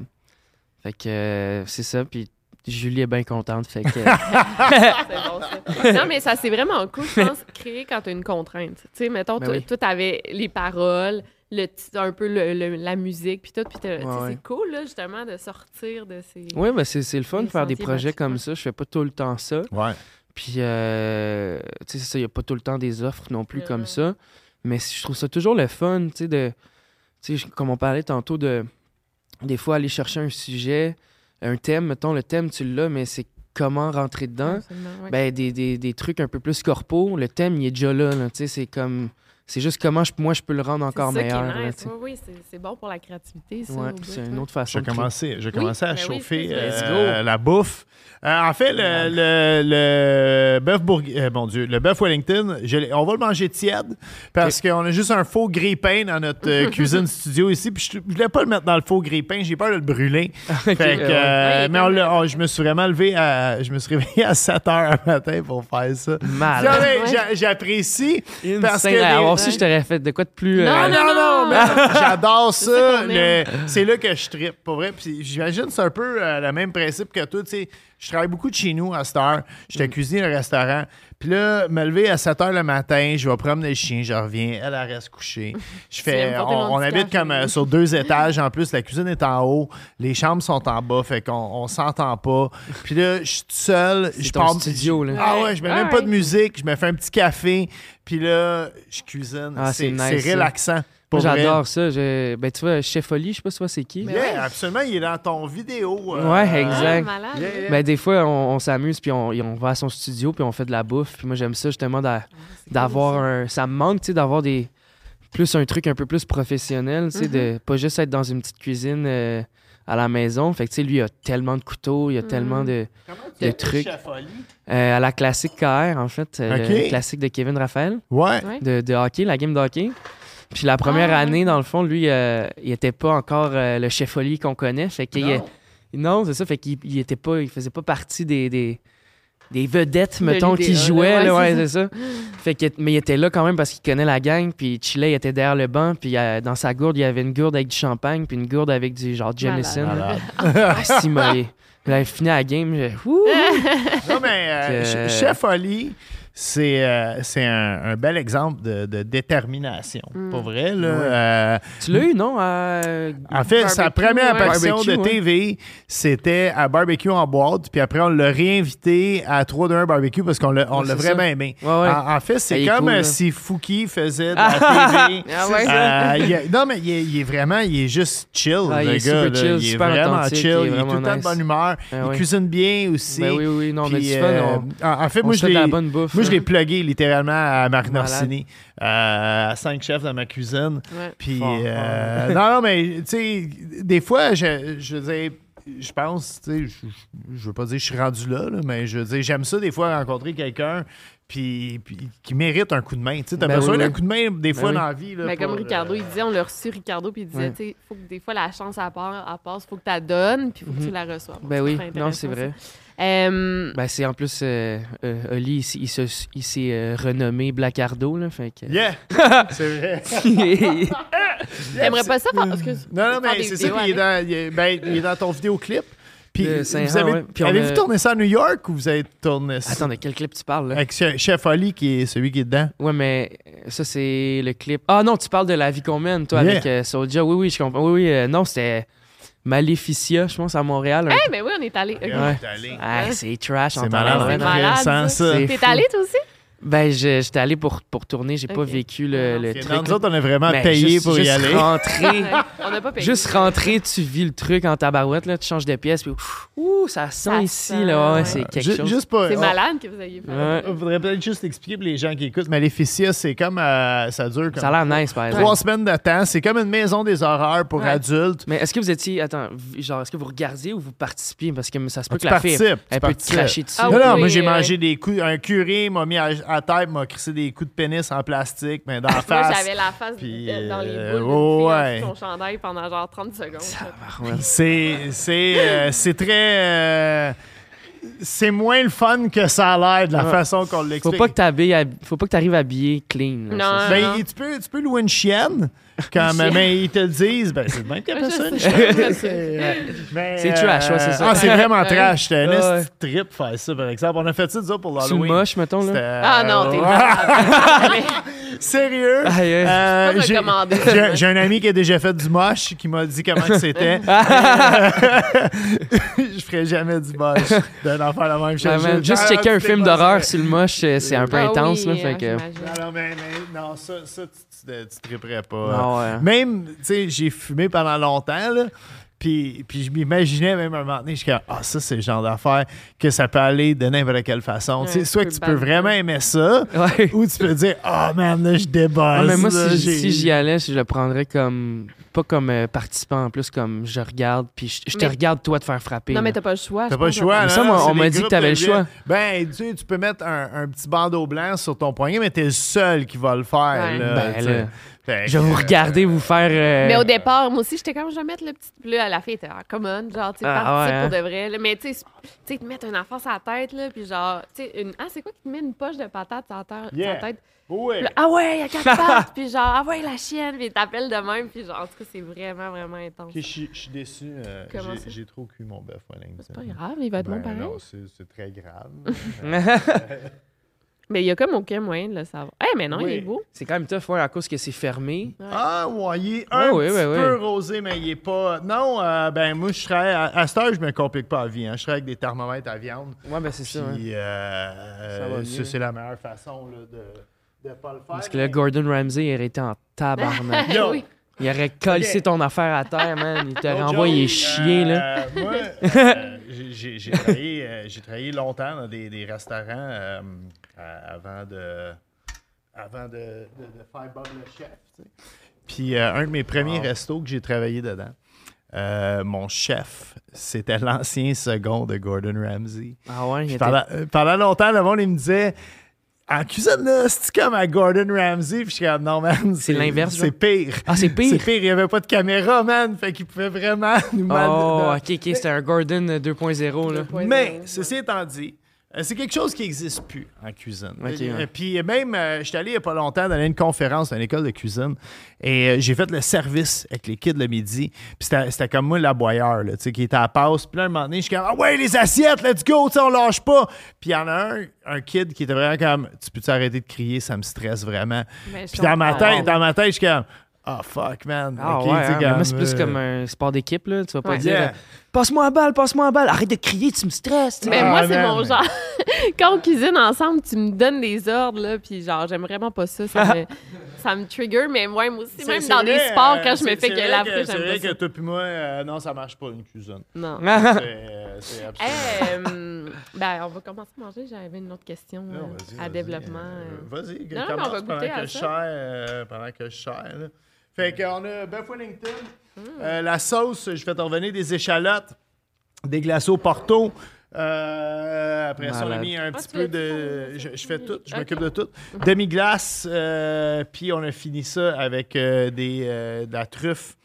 fait que euh, c'est ça, puis Julie est bien contente, fait que... C'est bon, ça. Non, mais ça, c'est vraiment cool, je pense, créer quand tu as une contrainte. Tu sais, mettons, Ben toi, oui. toi, t'avais les paroles, le, un peu le- le- la musique, puis tout. Puis Ouais, ouais. c'est cool, là, justement, de sortir de ces. oui, ben c'est, c'est le fun de faire des projets comme ça. Je fais pas tout le temps ça. Ouais. Puis, euh, tu sais, c'est ça, il n'y a pas tout le temps des offres non plus comme ça. Mais je trouve ça toujours le fun, tu sais, de. Tu sais, comme on parlait tantôt de. Des fois, aller chercher un sujet, un thème, mettons, le thème, tu l'as, mais c'est comment rentrer dedans. Ouais. Ben, des, des, des trucs un peu plus corpo, le thème, il est déjà là, là, tu sais, c'est comme. C'est juste comment je, moi, je peux le rendre encore ça qui est meilleur. là. Oui, oui, c'est- bon pour la créativité. Ouais, c'est une autre façon J'ai commencé, j'ai Oui, commencé à ben oui, chauffer euh, la bouffe. Euh, en fait, le, le, le bœuf bourg- euh, mon Dieu, le bœuf Wellington, je on va le manger tiède parce qu'on a juste un faux grille-pain dans notre euh, cuisine studio ici. Puis je, je voulais pas le mettre dans le faux grille-pain, j'ai peur de le brûler. Fait que, euh, mais on on- je me suis vraiment levé à, je me suis réveillé à 7 heures le matin pour faire ça. J'apprécie parce que des- Alors, si je t'aurais fait de quoi de plus. Non, euh, non, non, non, mais j'adore ça. C'est là que je trippe, pour vrai. Puis j'imagine que c'est un peu euh, le même principe que toi. Tu sais, je travaille beaucoup de chez nous à cette heure. J'étais cuisinier au restaurant. Puis là, me lever à 7 heures le matin, je vais promener le chien, je reviens, elle, elle reste couchée. Je fais, on, habite comme euh, sur deux étages. En plus, la cuisine est en haut, les chambres sont en bas, fait qu'on on s'entend pas. Puis là, je suis tout seul. Je ton pars- studio, là. Ah ouais, je mets même pas de musique, je me fais un petit café. Puis là, je cuisine. Ah, c'est nice, relaxant. J'adore ça. Je- Ben, tu vois, Chef Oli, je sais pas si tu vois c'est qui. Mais Yeah, ouais. absolument, il est dans ton vidéo. euh, Ouais, Ah, exact. malade. Yeah, yeah. Ben, des fois, on, on s'amuse, puis on, on va à son studio, puis on fait de la bouffe. Puis moi, j'aime ça, justement, d'a- C'est d'avoir cool, un... Ça me manque, tu sais, d'avoir des... plus un truc un peu plus professionnel, tu sais, de pas juste être dans une petite cuisine euh, à la maison. Fait que, tu sais, lui, il a tellement de couteaux, il a tellement de, de trucs. Euh, à la classique KR, en fait, euh, Ok. le classique de Kevin Raphaël, Ouais. Ouais. de, de hockey, la game de hockey. Puis la première Ah, année, dans le fond, lui, euh, il était pas encore euh, le chef Oli qu'on connaît. Fait qu'il Non. non, c'est ça. Fait qu'il il était pas, il faisait pas partie des, des, des vedettes, De mettons, qui jouaient. ouais, là, ouais, c'est c'est ça. Fait que, mais il était là quand même parce qu'il connaît la gang. Puis il chillait, il était derrière le banc. Puis euh, dans sa gourde, il y avait une gourde avec du champagne, puis une gourde avec du genre Jameson. Ah, si, avait fini la game. je-! Non, mais euh, Chef Oli, c'est euh, c'est un, un bel exemple de, de détermination. Mm. Pas vrai, là? Ouais. Euh, Tu l'as eu, non? à- en fait, sa Barbecue, première ouais. apparition Barbecue, de ouais. TV, c'était à Barbecue en boîte. Puis après, on l'a réinvité à 3 2 1 Barbecue parce qu'on l'a on Ouais, vraiment ça. aimé. Ouais, ouais. En, en fait, Ah, c'est comme cool, euh, si Fouki faisait de la TV. Ah ouais? Euh, il non, mais il est, il est vraiment, il est juste chill, Ah, le il est gars. super chill, il est super vraiment chill. il est Il est tout le temps de bonne humeur. Ah il cuisine bien aussi. Ben oui, oui, non, Puis, du fun. on- en fait, moi, je de l'ai- bonne bouffe. Moi, je l'ai plugué littéralement à Marc. Norsini, euh, à cinq chefs dans ma cuisine. Ouais. Puis, Fort, euh, non, non, mais tu sais, des fois, je, je veux dire, je pense, tu sais, je, veux pas dire que je suis rendu là, là, mais je veux dire, j'aime ça des fois rencontrer quelqu'un. Puis, puis qui mérite un coup de main. Tu sais, t'as Ben besoin oui, d'un oui. coup de main des fois oui. dans la vie. Là, Mais comme Ricardo, euh, il disait, on l'a reçu Ricardo, puis il disait, tu sais, faut que des fois la chance à part, à passe, faut que tu la donnes, puis faut que Mhm. tu la reçoives. Ben oui, non, c'est vrai. ça. Euh, Ben, c'est en plus, euh, euh, Oli, il, s'est euh, renommé Blackardo, là, fait que... Yeah! c'est vrai. T'aimerais pas ça faire. Excuse. Non, non, mais c'est ça, puis il est, avec? dans, il est- ben, il est dans ton vidéoclip. Puis, vous avez, ouais. Puis on avez-vous a- tourné ça à New York ou vous avez tourné ça? Attends, de quel clip tu parles, là? avec Chef Chef Oli, qui est celui qui est dedans? Ouais, mais ça, c'est le clip... Ah non, tu parles de La vie qu'on mène, toi, Yeah. avec euh, Soulja. Oui, oui, je comprends. Oui, oui, euh, non, c'était Maléficia, je pense, à Montréal. Eh, mais oui, on est allé. Ok. Ouais. Allé. Ah, c'est trash. en C'est malade, c'est malade, ça. T'es allé, toi aussi? Ben, j'étais allé pour, pour tourner, j'ai pas Ok. vécu le, le Ok, truc. nous autres, on a vraiment Mais payé juste- pour y juste aller. rentrer, Ouais, on n'a pas payé. juste rentrer, tu vis le truc en tabarouette, là, tu changes de pièce, puis ouh, ça sent Ça ici, sent, là, ouais, ouais. c'est quelque chose. Pas. C'est on- malade que vous ayez fait. Ouais. On voudrait peut-être juste expliquer pour les gens qui écoutent. Maléficia, c'est comme. euh, ça dure comme. Ça a l'air nice, par exemple. Trois semaines de temps. C'est comme une maison des horreurs pour Ouais. adultes. Mais est-ce que vous étiez, attends, genre, est-ce que vous regardiez ou vous participiez? Parce que ça se peut Ah, que la fille, elle tu peut te cracher dessus. Ah non, non, moi j'ai mangé des coups. Un curé m'a mis à, à tête, m'a crissé des coups de pénis en plastique, mais dans la Moi, face. j'avais la face Puis, dans les euh, boules d'une ouais, son chandail pendant genre 30 secondes. C'est c'est euh, c'est très euh, c'est moins le fun que ça a l'air de la Ouais. façon qu'on Faut l'explique. pas que t'habilles hab- faut pas que t'arrives habillé clean. là, Non. ça, Ben, non. tu, peux, tu peux louer une chienne. Chienne. mais ils te le disent, ben, c'est même qu'il ça sais. C'est C'est trash, ouais, c'est ça. Ah, c'est vraiment trash. C'était un trip faire ça, par exemple. On a fait ça, disons, pour C'est l'Halloween. moche, mettons, là? Ah non, t'es Ouais. malade. Sérieux? Euh, Pas j'ai- un ami qui a déjà fait du moche qui m'a dit comment c'était. je ferais jamais du moche d'un enfant la même chose. Ouais, juste Ah, checker un c'est film d'horreur sur le moche, euh, c'est un peu Ah intense, oui, là, fait euh, que... j'imagine. Non, non, mais, mais non, ça, ça tu, triperais pas. Ah ouais. Même, tu sais, j'ai fumé pendant longtemps, là. Puis, puis je m'imaginais même un moment donné, je suis ah, ça, c'est le genre d'affaire que ça peut aller de n'importe quelle façon. Tu sais, Ouais, soit tu que tu peux vraiment aimer ça, Ouais. ou tu peux dire, ah, man, là, je débosse. Ah, mais moi, là, si, si j'y allais, je le prendrais comme. Pas comme euh, participant, en plus, comme je regarde, puis je, je te Mais- regarde, toi, te faire frapper. Non, mais t'as pas le choix. T'as pas le choix, là. Ça, moi, on m'a dit que t'avais le choix. Ben, tu sais, tu peux mettre un, un petit bandeau blanc sur ton poignet, mais t'es le seul qui va le faire. Ouais. Là, Ben, là, Fait je vais vous regarder vous faire. euh, Mais au départ, moi aussi, j'étais comme, je vais mettre le petit. Puis là, la fille était, ah, come on, genre, tu sais, Ah, ouais, pour de vrai. Mais tu sais, sais, te mettre un enfant sur la tête, là, puis genre, tu sais, une. Ah, c'est quoi qui te met une poche de patate sur la, terre- sur la Yeah. tête? Puis là, ah ouais, il y a quatre pattes, puis genre, ah ouais, la chienne, puis il t'appelle de même, puis genre, en tout cas, c'est vraiment, vraiment intense. Ok, je suis- je suis déçu. euh, Comment j'ai- trop cuit mon bœuf. C'est pas grave, il va être Ben bon pareil. non, c'est c'est très grave. Mais il y a comme aucun moyen de le savoir. Eh, mais non, il est beau. C'est quand même tough, ouais, à cause que c'est fermé. ah, ouais, il est un oui, petit peu rosé, mais il est pas. Non, euh, ben moi, je travaille. À, à cette heure, je me complique pas la vie. Hein. Je travaille avec des thermomètres à viande. Ouais, ben c'est ça. hein. Puis, euh, Ça va euh, c'est la meilleure façon là, de ne pas le faire. Parce que là, Gordon Ramsay il aurait été en tabarnak. Oui. Il aurait collé ton affaire à terre, man. Il te No renvoyé chier, là. euh, moi, euh, j'ai- travaillé, euh, travaillé longtemps dans des, des restaurants euh, euh, avant de avant de, de- de faire Bob le chef. tu sais. Puis euh, un de mes premiers restos que j'ai travaillé dedans, euh, mon chef, c'était l'ancien second de Gordon Ramsay. Ah ouais, il Puis était- pendant, euh, pendant longtemps, le monde il me disait En cuisine, là, c'est comme à Gordon Ramsay. Puis je suis comme Non, man. C'est l'inverse, C'est pire. Ah, c'est pire? C'est pire. Il n'y avait pas de caméra, man. Fait qu'il pouvait vraiment nous mal. Oh, ok, ok, c'était un Gordon euh, 2.0, là. Mais, ouais. ceci étant dit, c'est quelque chose qui n'existe plus en cuisine. Ok, Euh, ouais. Puis même, euh, j'étais allé il n'y a pas longtemps dans une conférence dans une école de cuisine et euh, j'ai fait le service avec les kids le midi. Puis c'était comme moi, l'aboyeur, là, tu sais, qui était à la passe. Puis là, un moment donné, je suis comme, ah ouais, les assiettes, let's go, tu sais, on lâche pas. Puis il y en a un, un kid qui était vraiment comme, tu peux-tu arrêter de crier, ça me stresse vraiment. Mais je Puis dans ma tête, dans ma tête, je suis comme, ah fuck, man. Ah Ok, ouais, hein, mais moi, c'est plus euh, comme un sport d'équipe, là. Tu vas pas Ouais. dire Yeah. euh, Passe-moi la balle, passe-moi la balle, arrête de crier, tu me stresses. Mais Ah, moi, c'est man. mon genre. Quand on cuisine ensemble, tu me donnes des ordres, là, puis genre, j'aime vraiment pas ça. Ça me, ça me trigger, mais moi, moi aussi, c'est- même c'est dans des vrai, sports, euh, quand je me fais que vrai laver, C'est j'aime vrai que toi puis moi, euh, non, ça marche pas une cuisine. Non. C'est euh, c'est absolument. Euh, ben, on va commencer à manger. J'avais une autre question Non, euh, vas-y, à vas-y, développement. euh, euh. Vas-y, Non, on commence va pendant goûter que à ça. euh, pendant que je share, là. Fait qu'on a Bœuf Wellington. Hmm. Euh, la sauce, je fais revenir des échalotes, des glaçons au Porto. Euh, après ça, on a mis un Ah, petit peu de. Je, fais tout, je m'occupe de tout. Demi-glace, euh, puis on a fini ça avec euh, des, euh, de la truffe.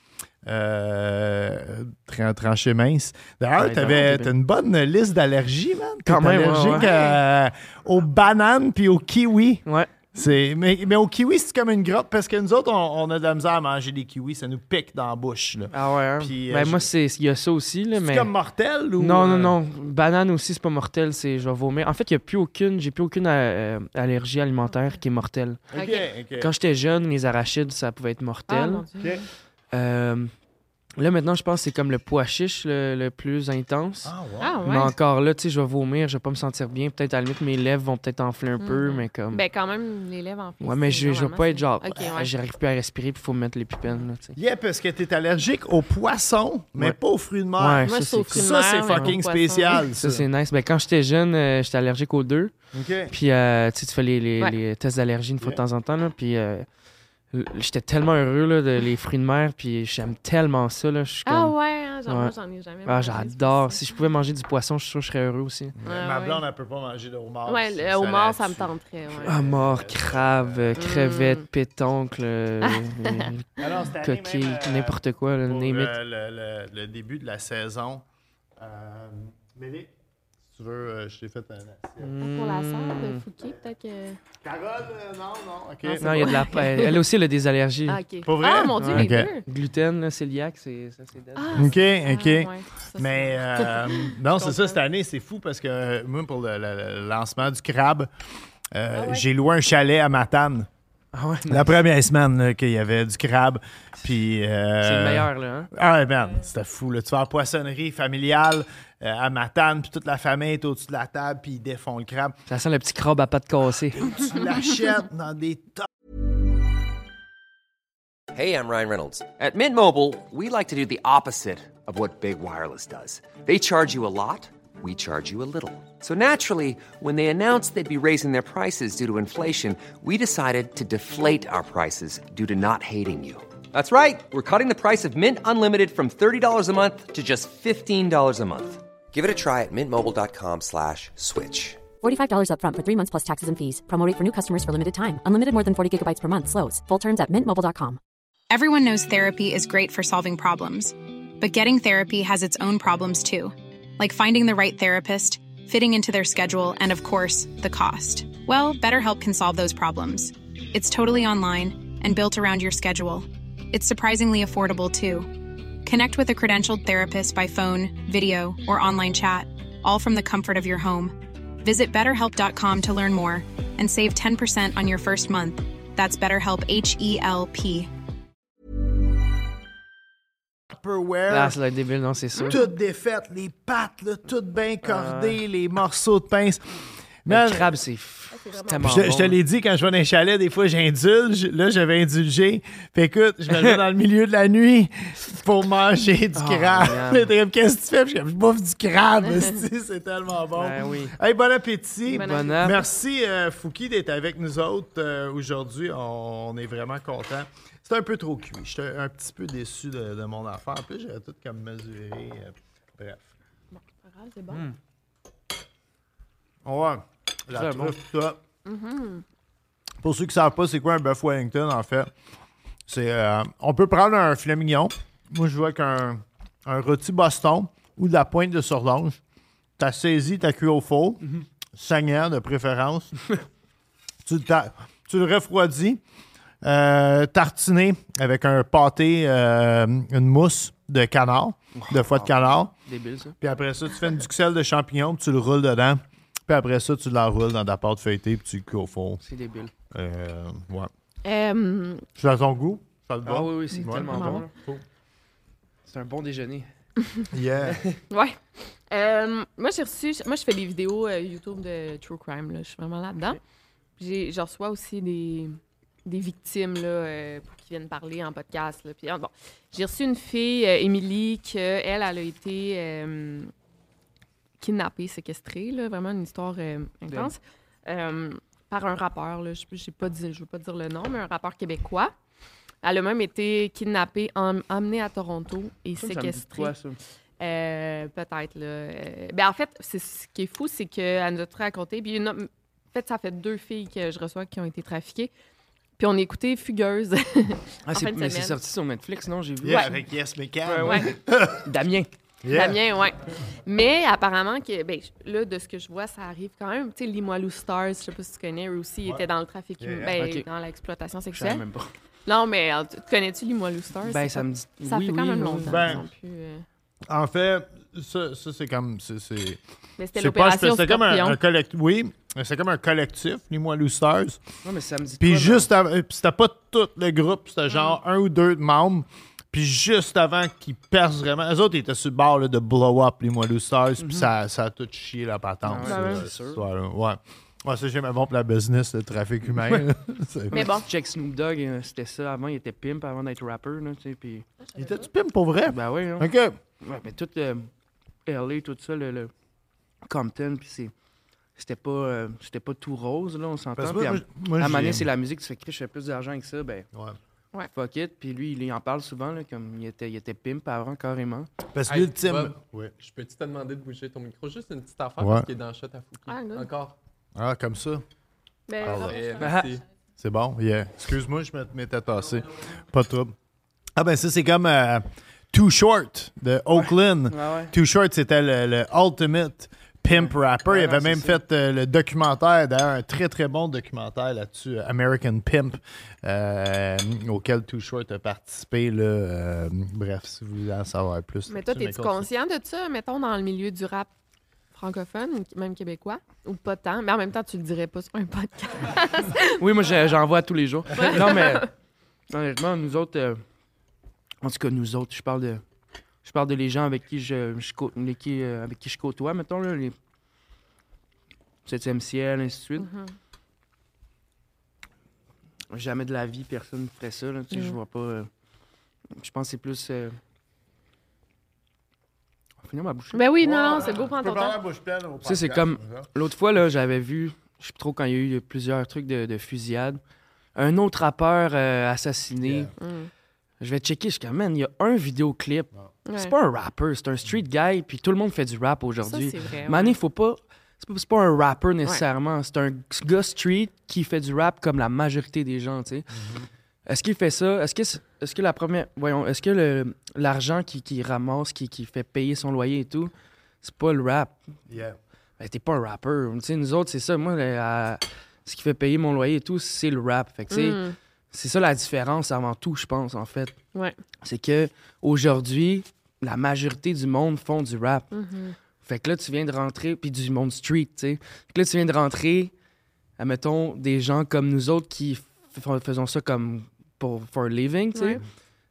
Euh, tran- tranchée mince. D'ailleurs, Ouais, t'avais t'as une bonne liste d'allergies, man. T'es Quand même, ouais, allergique ouais. à- aux bananes puis aux kiwis. Ouais. C'est, mais, mais au kiwi, c'est comme une grotte parce que nous autres, on, on a de la misère à manger des kiwis. Ça nous pique dans la bouche. Là. Ah ouais, hein? Puis, euh, ben, moi, c'est il y a ça aussi, là, C'est mais... comme mortel ou. Non, non, euh, non. Banane aussi, c'est pas mortel, c'est je vais vomir. En fait, il y a plus aucune, j'ai plus aucune euh, allergie alimentaire qui est mortelle. Quand j'étais jeune, les arachides, ça pouvait être Ah, mortel. Euh, là, maintenant, je pense que c'est comme le pois chiche le, le plus intense. Ah, ouais. Ah, Mais ouais. encore là, tu sais, je vais vomir, je vais pas me sentir bien. Peut-être à la limite, mes lèvres vont peut-être enfler un peu, Mhm. mais comme. Ben, quand même, les lèvres en plus. ouais, mais je, je vais pas être genre. Ok, ah, ouais. J'arrive plus à respirer, puis il faut me mettre les pupelles, là, tu sais. Yeah, parce que t'es allergique aux poissons, mais Ouais. pas aux fruits de mer. Ouais, Moi, ça, c'est mais fucking spécial. Ça, c'est nice. Ben, quand j'étais jeune, euh, j'étais allergique aux deux. OK. Puis, euh, tu sais, tu fais les, les, Ouais. les tests d'allergie une fois Yeah. de temps en temps. Là, puis, euh, j'étais tellement heureux là, de les fruits de mer. Puis, j'aime tellement ça. Là, je suis Ah ouais, hein, genre, Ouais. moi, j'en ai jamais Ah, j'adore. Si je pouvais manger du poisson, je suis sûr que je serais heureux aussi. Ouais, Ma ouais. blonde, elle peut pas manger de homard. Ouais, le homard, ça me tenterait. Ouais. Ah, mort, crabe, euh, crevettes, Mm. pétoncle, euh, euh, Alors, année, coquille, euh, n'importe quoi. Là, pour, euh, le, le- le début de la saison. Euh, tu veux, euh, je t'ai fait un assiette. Pour la sœur de. Fouquet, peut-être que. Carole, euh, non, non, OK. Non, il y a de la... Elle elle aussi, elle a des allergies. Ah, ok. Pour vrai? Ah, mon Dieu, Ouais. les deux. Gluten, là, cœliaque, c'est ça, c'est dead. Ah, OK, OK. ah, ouais, ça, Mais euh, non, c'est ça, cette année, c'est fou parce que moi, pour le, le- le lancement du crabe, euh, Ah ouais? j'ai loué un chalet à Matane. Ah ouais, La première semaine qu'il y avait du crabe. Puis. euh, c'est le meilleur, là. Hein? Ah, ouais, man, c'était fou. Là. Tu vas en poissonnerie familiale euh, à Matane, puis toute la famille est au-dessus de la table, puis ils défont le crabe. Ça sent le petit crabe à pattes cassées. Tu l'achètes dans des tas. Hey, I'm Ryan Reynolds. At Mint Mobile, we like to do the opposite of what Big Wireless does. They charge you a lot, we charge you a little. So naturally, when they announced they'd be raising their prices due to inflation, we decided to deflate our prices due to not hating you. That's right. We're cutting the price of Mint Unlimited from $30 a month to just $15 a month. Give it a try at mintmobile.com slash switch. $45 upfront for three months plus taxes and fees. Promo rate for new customers for limited time. Unlimited more than 40 gigabytes per month. Slows. Full terms at mintmobile.com. Everyone knows therapy is great for solving problems, but getting therapy has its own problems too, like finding the right therapist, fitting into their schedule, and of course, the cost. Well, BetterHelp can solve those problems. It's totally online and built around your schedule. It's surprisingly affordable too. Connect with a credentialed therapist by phone, video, or online chat, all from the comfort of your home. Visit betterhelp.com to learn more and save 10% on your first month. That's BetterHelp H E L P. Tupperware. Ah, ça doit être débile, non, c'est sûr. toutes défaites, les pattes, là, toutes bien cordées, les morceaux de pince. Le crabe, c'est tellement Je, te- je te bon. l'ai dit, quand je vais dans les chalets, des fois, j'indulge. Là, j'avais indulgé. Fait écoute, je me mets dans le milieu de la nuit pour manger du Oh, crabe. qu'est-ce que tu fais? Puis je bouffe du crabe. c'est tellement bon. Ben oui. Hey, bon appétit. Bon Bon app. Merci, euh, Fouki, d'être avec nous autres euh, aujourd'hui. On, on est vraiment contents. C'est un peu trop cuit. J'étais un petit peu déçu de, de mon affaire. En plus, j'avais tout comme mesuré. euh, bref. Grave, c'est bon. Hmm. Ouais. La Très truffe, tout ça. Pour ceux qui ne savent pas, c'est quoi un bœuf Wellington, en fait? C'est. euh, on peut prendre un filet mignon. Moi, je vois qu'un un rôti Boston ou de la pointe de sordange. T'as saisi, t'as cuit au four. Saignant, de préférence. tu, le refroidis. euh, tartiné avec un pâté, euh, une mousse de canard, de foie de canard. Débile, ça. Puis après ça, tu fais une duxelle de champignons, puis tu le roules dedans. Puis après ça, tu l'enroules dans ta pâte feuilletée, puis tu le cuis au four. C'est débile. Euh, ouais. Euh, C'est à ton goût? Ça va? Ah oui, oui, c'est Ouais. tellement Vraiment bon. Cool. C'est un bon déjeuner. Yeah. ouais. Euh, moi, j'ai reçu. Moi, je fais des vidéos euh, YouTube de True Crime. Là. Je suis vraiment là-dedans. J'ai, je reçois aussi des, des victimes là, euh, pour qu'ils viennent parler en podcast. Là. Puis, ah, bon. J'ai reçu une fille, euh, Émilie, que elle, elle a été euh, kidnappée, séquestrée. Là, vraiment une histoire euh, intense. Euh, par un rappeur. Là. Je ne pas dit- je veux pas dire le nom, mais un rappeur québécois. Elle a même été kidnappée, em- emmenée à Toronto et Ça, ça me dit de séquestrée. quoi, ça? Euh, Peut-être, là. Euh, ben, en fait, c'est ce qui est fou, c'est qu'elle nous a tout raconté. Puis, une autre- en fait, ça fait deux filles que je reçois qui ont été trafiquées. Puis, on a écouté Fugueuse. Ah, c'est, fin de mais c'est sorti sur Netflix, non? J'ai vu. Yeah, Ouais. avec Yes McCann. ouais. Damien. Yeah. Damien, ouais. Mais apparemment, que, ben, je- là, de ce que je vois, ça arrive quand même. Tu sais, Limoilou Stars, je sais pas si tu connais, eux aussi, ils étaient dans le trafic Yeah, yeah. ben, Ok. dans l'exploitation Je sexuelle. même pas. Non, mais euh, tu connais-tu Limoilou Stars? Ben, ça me dit. Ça oui, fait quand oui, même oui. longtemps. Ben, plus, euh, En fait, ça, ça c'est comme. C'est, c'est, Mais c'était l'opération c'est comme un, un collectif. Oui, c'est comme un collectif, moi Stars. Non, mais ça me dit. Puis juste puis c'était pas tout le groupe, c'était genre Mm. un ou deux membres. Puis juste avant qu'ils percent vraiment, les autres ils étaient sur le bord là, de blow up les Moilou Stars, puis ça, ça a tout chié la patente. Ah ouais, c'est sûr. Ouais. Ouais, c'est jamais bon pour la business, le trafic humain. là. C'est- Mais bon, Check Snoop Dogg, euh, c'était ça. Avant, il était pimp avant d'être rapper, là, tu sais. Puis. Il était-tu pimp pour vrai? Ben oui, hein. Ok. Ouais, mais tout euh, LA, tout ça, le, le Compton, puis c'est. C'était pas, euh, c'était pas tout rose, là, on s'entend. Puis à, moi, moi, à un moment j'ai- donné, c'est la musique, tu fais que je fais plus d'argent que ça, ben Ouais. Fuck it. Puis lui, il en parle souvent, là, comme il était, il était pimp avant, carrément. Parce que Hey, l'ultime. Bob. Ouais. Je peux-tu te demander de bouger ton micro? Juste une petite affaire Ouais. parce qu'il est dans le shot à Fouki. Ah, good. Encore. Ah, comme ça. ben, Ah. Eh, merci. C'est bon, yeah. Excuse-moi, je me- m'étais tassé. Pas de trouble. Ah ben ça, c'est comme euh, Too Short de Oakland. Ah ouais. Too Short, c'était le, le ultimate pimp rapper. Ouais, Il avait même fait euh, le documentaire, d'ailleurs, un très très bon documentaire là-dessus, American Pimp, euh, auquel Too Short a participé. Là, euh, bref, si vous voulez en savoir plus. Mais toi, es-tu conscient de ça, mettons, dans le milieu du rap francophone, ou même québécois, ou pas tant? Mais en même temps, tu le dirais pas sur un podcast. Oui, moi, j'en vois tous les jours. non, mais honnêtement, nous autres, euh, en tout cas, nous autres, je parle de. Je parle de les gens avec qui je, je cô- les qui, euh, avec qui je côtoie, mettons, là, les 7e ciel, ainsi de suite. Jamais de la vie, personne ne ferait ça. Là, tu sais, Je Mhm. vois pas. euh, je pense que c'est plus. euh, On va finir ma bouche. ben oui, non, non, c'est beau, peux ton temps. c'est comme-. L'autre fois, là, j'avais vu, je sais plus trop quand il y a eu plusieurs trucs de, de fusillade, un autre rappeur euh, assassiné. Yeah. Mm. Je vais checker, je suis comme, man, il y a un vidéoclip. Ouais. C'est pas un rapper, c'est un street guy, puis tout le monde fait du rap aujourd'hui. c'est vrai. ouais. Mané, faut pas. C'est pas, c'est pas un rapper nécessairement, c'est un gars street qui fait du rap comme la majorité des gens, tu sais. Est-ce qu'il fait ça? Est-ce que, est-ce que la première. Voyons, est-ce que le- l'argent qu'il qui ramasse, qui, qui fait payer son loyer et tout, c'est pas le rap? Yeah. Ben, t'es pas un rapper. Tu sais, nous autres, c'est ça. Moi, le- à- ce qui fait payer mon loyer et tout, c'est le rap. Fait que, tu sais, Mm. c'est ça la différence avant tout, je pense, en fait. Ouais. C'est que aujourd'hui, la majorité du monde font du rap. Mhm. Fait que là, tu viens de rentrer, puis du monde street, tu sais. Fait que là, tu viens de rentrer, admettons, des gens comme nous autres qui faisons ça comme pour for a living, tu sais. Ouais.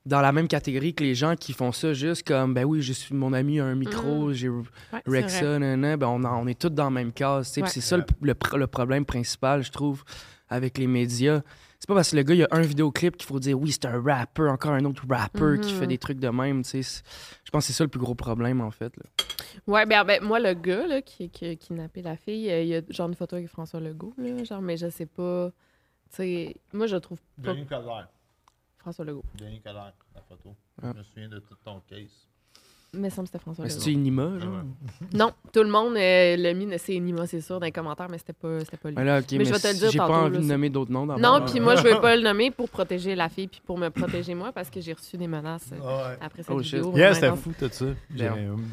dans la même catégorie que les gens qui font ça juste comme, ben oui, je suis mon ami a un micro, j'ai Ouais, nanana, ben on, est tous dans la même case. tu sais, Ouais. C'est ça le, le pr- le problème principal, je trouve, avec les médias. C'est pas parce que le gars, il y a un vidéoclip qu'il faut dire oui, c'est un rappeur, encore un autre rappeur qui Mhm. fait des trucs de même. tu sais. Je pense que c'est ça le plus gros problème, en fait. là. Ouais, ben, ben, moi, le gars là, qui, qui a kidnappé la fille, euh, il y a genre une photo avec François Legault, là, genre, mais je sais pas. Tu sais, moi, je trouve pas Denis Coderre. François Legault. Denis Coderre, la photo. Ah. Je me souviens de tout ton case. Mais ça me semble que c'était François Legault. C'est Inima, genre? Non, tout le monde euh, l'a mis, c'est Enima, c'est sûr, dans les commentaires, mais c'était pas, c'était pas lui. Mais ok, Mais mais, je vais te le dire j'ai pas envie là, de c'est- nommer d'autres noms dans Non, puis moi, je veux pas le nommer pour protéger la fille puis pour me protéger moi parce que j'ai reçu des menaces euh, Ouais. après cette Oh, shit. vidéo. Yeah, vraiment c'était intense. fou tout ça.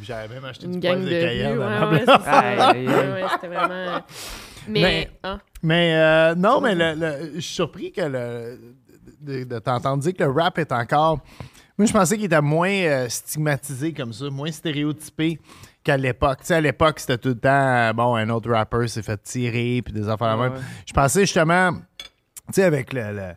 J'avais même acheté Une du gang poivre de de Cayenne. vues, ouais, ouais, c'est ça. Aïe, aïe, aïe. Ouais, ouais, c'était vraiment... Mais, Mais- hein, Mais euh, non, mais le- le- je suis surpris que le, de, de t'entendre dire que le rap est encore. Moi, je pensais qu'il était moins euh, stigmatisé comme ça, moins stéréotypé qu'à l'époque. Tu sais, à l'époque, c'était tout le temps, euh, bon, un autre rappeur s'est fait tirer, puis des affaires Ouais, même. Je pensais justement, tu sais, avec le-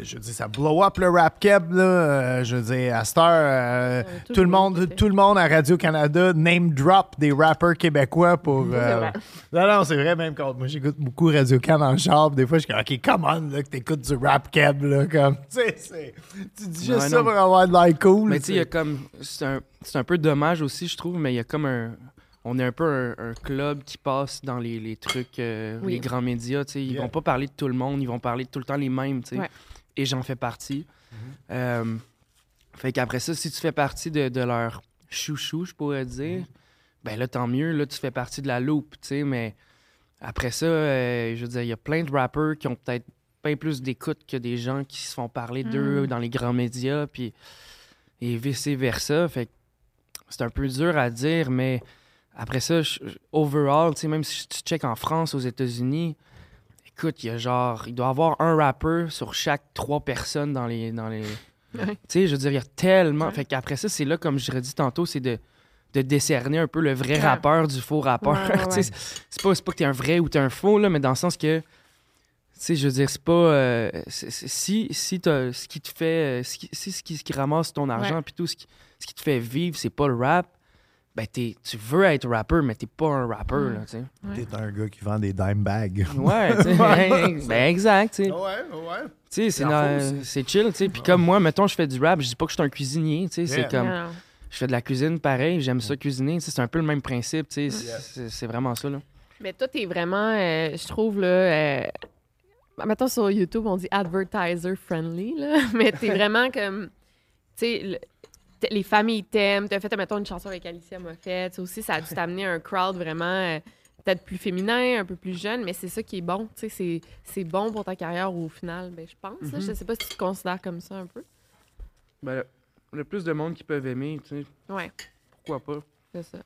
je veux dire, ça blow up le rap keb, là. euh, je veux dire, à cette heure, euh, tout tout, le monde, monde tout le monde à Radio-Canada name drop des rappeurs québécois pour. euh, non, non, c'est vrai, même quand moi j'écoute beaucoup Radio-Can dans le char, puis des fois je suis comme, OK, come on, là, que t'écoutes du rap keb, là, comme, tu sais, c'est- tu dis juste Ouais, ça non. pour avoir de l'air cool. Mais tu sais, il y a comme. C'est un, c'est un peu dommage aussi, je trouve, mais il y a comme un. On est un peu un, un club qui passe dans les, les trucs, euh, Oui. les grands médias. tu sais. Ils Yeah. vont pas parler de tout le monde, ils vont parler tout le temps les mêmes. tu sais. Ouais. Et j'en fais partie. Mm-hmm. Euh, fait qu'après ça, si tu fais partie de, de leur chouchou, je pourrais dire, Mm-hmm. ben là, tant mieux. Là, tu fais partie de la loupe. tu sais, Mais après ça, euh, je veux dire, il y a plein de rappeurs qui ont peut-être bien plus d'écoute que des gens qui se font parler d'eux dans les grands médias. Puis et vice-versa. Fait que c'est un peu dur à dire, mais après ça, je- overall, tu sais, même si tu checkes en France, aux États-Unis, écoute, il y a genre, il doit y avoir un rappeur sur chaque trois personnes dans les. Dans les... Ouais. Tu sais, je veux dire, il y a tellement. Fait qu'après ça, c'est là, comme je l'ai dit tantôt, c'est de, de décerner un peu le vrai Ouais. rappeur du faux rappeur. Ouais, ouais, ouais. c'est- pas, pas que t'es un vrai ou t'es un faux, là, mais dans le sens que. Tu sais, je veux dire, c'est pas. euh, si si t'as- ce qui te fait. euh, si ce qui, ce qui ramasse ton argent, Ouais. puis tout, ce qui, ce qui te fait vivre, c'est pas le rap, ben t'es- tu veux être rappeur, mais t'es pas un rappeur, là, tu sais. T'es un gars qui vend des dime bags. Ouais, sais. ben, exact, tu sais. Ouais, ouais. Tu sais, c'est dans- chill, tu sais. Puis comme moi, mettons, je fais du rap, je dis pas que je suis un cuisinier, tu sais. Yeah. C'est comme. Je fais de la cuisine pareil, j'aime ça cuisiner, tu sais, c'est un peu le même principe, tu sais. Yeah. c'est- C'est vraiment ça, là. Mais toi, t'es vraiment, euh, je trouve, là... Euh... Mettons, sur YouTube, on dit advertiser friendly, là. Mais t'es vraiment comme... Tu sais, le- t- les familles t'aiment. T'as fait, mettons, une chanson avec Alicia Moffett. Ça aussi, ça a dû t'amener un crowd vraiment... euh, peut-être plus féminin, un peu plus jeune, mais c'est ça qui est bon. Tu sais, c'est- c'est bon pour ta carrière au final, ben, je pense. là. Je sais pas si tu te considères comme ça un peu. Ben, le, le plus de monde qui peuvent aimer, tu sais, Ouais. pourquoi pas? C'est ça.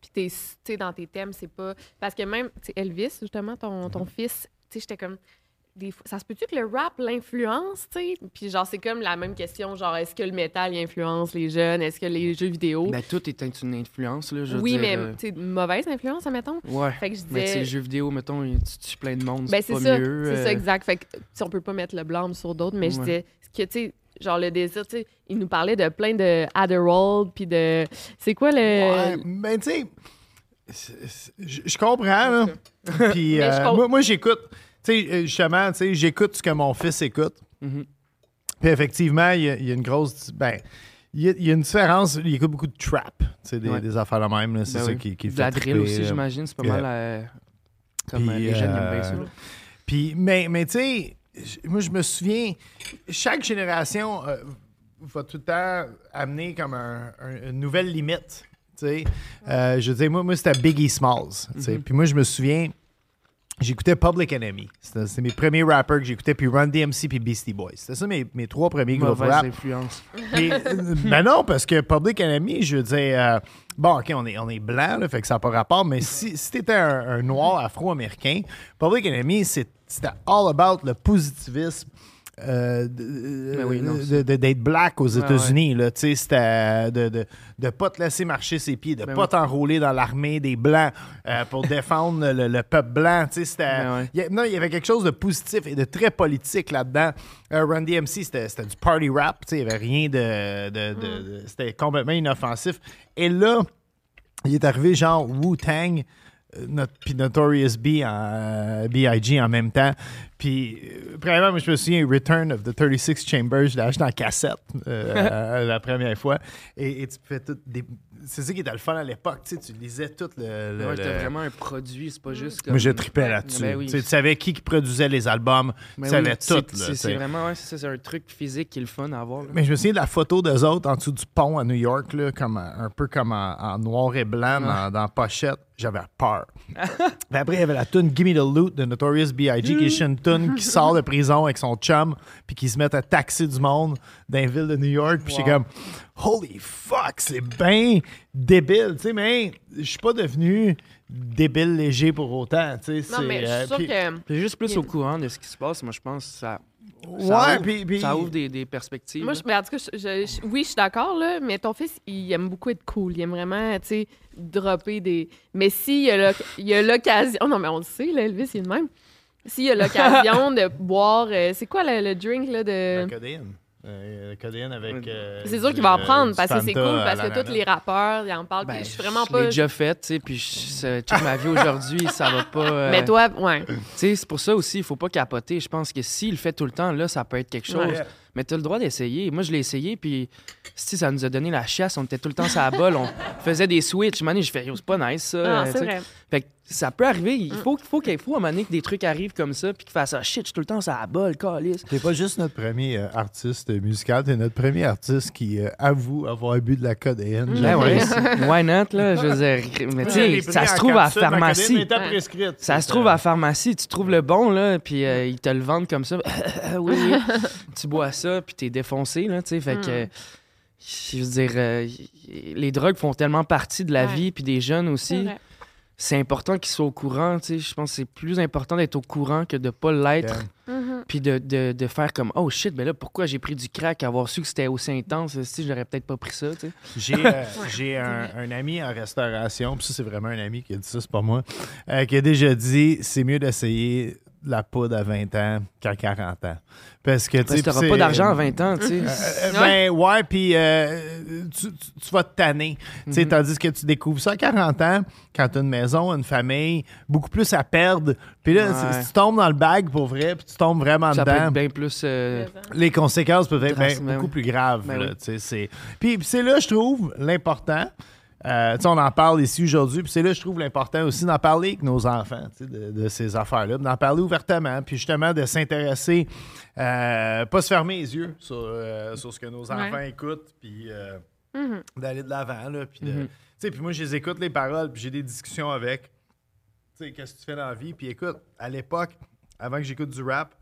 Puis t'es, tu sais, dans tes thèmes, c'est pas... Parce que même, Elvis, justement, ton, ton fils, tu sais, j'étais comme... Des fois, ça se peut-tu que le rap l'influence, tu sais? Puis genre, c'est comme la même question, genre, est-ce que le métal influence les jeunes? Est-ce que les jeux vidéo... Ben, tout est une influence, là, je veux oui, dire, mais, euh, tu sais, mauvaise influence, admettons. Ouais. Fait que je Mais tu sais, disais... les jeux vidéo, mettons, tu tues plein de monde, Ben, c'est c'est pas ça, mieux. c'est euh, ça, exact. Fait que, tu sais, on peut pas mettre le blâme sur d'autres, mais je Ouais. disais, que, tu sais, genre le désir, tu sais, il nous parlait de plein de Adderall, puis de... C'est quoi le... Ouais, mais tu sais, je je comprends, là. Puis je euh, moi j'écoute. Tu sais, euh, justement, tu sais, j'écoute ce que mon fils écoute. Mhm. Puis effectivement, il y, a- il y a une grosse. Ben, il y, a, il y a une différence. Il écoute beaucoup de trap, tu sais, des, Ouais. des affaires de même. C'est Ben ça oui. qui, qui De la drill triper, aussi, j'imagine, c'est pas mal euh, comme Puis, euh, les jeunes aiment bien ça. euh. Puis, mais, mais tu sais, moi, je me souviens, chaque génération euh, va tout le temps amener comme un- un- une nouvelle limite. Euh, je veux dire, moi, moi c'était Biggie Smalls. Mhm. Puis moi, je me souviens, j'écoutais Public Enemy. C'était c'était mes premiers rappers que j'écoutais, puis Run DMC, puis Beastie Boys. C'était ça mes, mes trois premiers groupes rap. influence. Puis, euh, ben non, parce que Public Enemy, je veux dire, euh, bon, OK, on est, on est blanc, là, fait que ça n'a pas rapport, mais si, si t'étais un, un noir afro-américain, Public Enemy, c'est- c'était all about le positivisme, euh, Ben oui, d'être black aux Ouais, États-Unis. là. Tu sais, C'était de, de, de pas te laisser marcher ses pieds, de Ben pas oui. t'enrôler dans l'armée des Blancs euh, pour défendre le, le peuple blanc. Tu sais, c'était- Ben ouais. il y a- non, il y avait quelque chose de positif et de très politique là-dedans. Euh, Run DMC, c'était du party rap. tu sais, Il n'y avait rien de. de- de- de- c'était complètement inoffensif. Et là, il est arrivé genre Wu-Tang, euh, notre, puis Notorious B en, euh, B.I.G. en même temps. Puis, euh, premièrement, moi, je me souviens, Return of the 36 Chambers, je l'ai acheté en cassette euh, euh, la première fois. Et, et tu fais tout des. C'est ça qui était le fun à l'époque, tu sais, tu lisais tout le. le- Ouais, c'était le- vraiment un produit, c'est pas juste comme... Moi, je tripais là-dessus. Ben oui. Tu sais, tu savais qui, qui produisait les albums, Ben tu savais oui, tout. c'est- vraiment, ouais, c'est un truc physique qui est le fun à avoir. là. Mais je me souviens de la photo d'eux autres en dessous du pont à New York, là, comme, un peu comme en, en noir et blanc dans, dans la pochette. J'avais peur. Puis après, il y avait la tune Gimme the Loot de Notorious B.I.G. qui est une tune qui sort de prison avec son chum puis qui se met à taxer du monde dans les villes de New York. Puis j'étais comme, holy fuck, c'est bien débile. Tu sais, mais je suis pas devenu débile léger pour autant. Tu sais, Non, c'est, mais je euh, suis puis- que. Puis juste plus au courant de ce qui se passe, moi je pense que ça, ça Ouais, ouvre, puis- puis- ça ouvre des, des perspectives. Moi, je, mais en tout cas, je- je- je- oui, je suis d'accord, là, mais ton fils, il aime beaucoup être cool. Il aime vraiment, tu sais, dropper des. Mais s'il y a l'oc- il y a l'occasion. Oh non, mais on le sait, là, Elvis, il est de même. S'il y a l'occasion de boire. euh, c'est quoi le, le drink, là, de. La codéine. Euh, la codéine avec. euh, C'est sûr qu'il va en euh, prendre parce que c'est cool, parce que tous les rappeurs, ils en parlent. Ben, puis je suis vraiment je pas. l'ai déjà fait, tu sais, puis je- ma vie aujourd'hui, ça va pas. euh, Mais toi, ouais. Tu sais, c'est pour ça aussi, il faut pas capoter. Je pense que s'il le fait tout le temps, là, ça peut être quelque chose. Ouais. Mais tu as le droit d'essayer. Moi, je l'ai essayé, puis si ça nous a donné la chasse, on était tout le temps sur la balle, on faisait des switches. Mané, je fais, Yo, c'est pas nice ça. Non, c'est tu sais. vrai. Fait que ça peut arriver. Il faut, faut, qu'il faut à un moment donné que des trucs arrivent comme ça, puis qu'il fasse ah, shit, je suis tout le temps sur la balle, calice. T'es pas juste notre premier euh, artiste musical, t'es notre premier artiste qui euh, avoue avoir bu de la codéine. Mm. Ben ouais, why not, là? Je veux dire, mais tu sais, ça se trouve à la pharmacie. Ça se trouve à la pharmacie, tu trouves le bon, là, puis euh, ils te le vendent comme ça. oui, oui. tu bois ça, puis t'es défoncé, là, tu sais. Fait que, Mm. je veux dire, euh, les drogues font tellement partie de la Ouais. vie, puis des jeunes aussi. C'est important qu'ils soient au courant, tu sais. Je pense que c'est plus important d'être au courant que de pas l'être, Mhm. puis de, de, de faire comme, oh shit, ben là, pourquoi j'ai pris du crack, avoir su que c'était aussi intense, si j'aurais peut-être pas pris ça, tu sais. J'ai euh, j'ai un, un ami en restauration, puis ça, c'est vraiment un ami qui a dit ça, c'est pas moi, euh, qui a déjà dit c'est mieux d'essayer de la poudre à 20 ans qu'à 40 ans. Parce que, tu c'est- pas d'argent à 20 ans, tu sais. Euh, ben ouais, puis euh, tu, tu- tu vas te tanner. Tu Mhm. Tandis que tu découvres ça à 40 ans, quand tu as une maison, une famille, beaucoup plus à perdre. Puis là, Ouais. si tu tombes dans le bag pour vrai, puis tu tombes vraiment Ça peut dedans, être bien plus... euh, les conséquences peuvent être ben- beaucoup plus graves. Ben oui. tu sais, c'est- Puis puis c'est là, je trouve, l'important. Euh, on en parle ici aujourd'hui, puis c'est là, je trouve l'important aussi d'en parler avec nos enfants, de, de ces affaires-là, d'en parler ouvertement, puis justement de s'intéresser, euh, pas se fermer les yeux sur, euh, sur ce que nos enfants écoutent, puis Mhm. d'aller de l'avant, là, puis de- moi, je les écoute les paroles, puis j'ai des discussions avec, tu sais, qu'est-ce que tu fais dans la vie, puis écoute, à l'époque, avant que j'écoute du rap,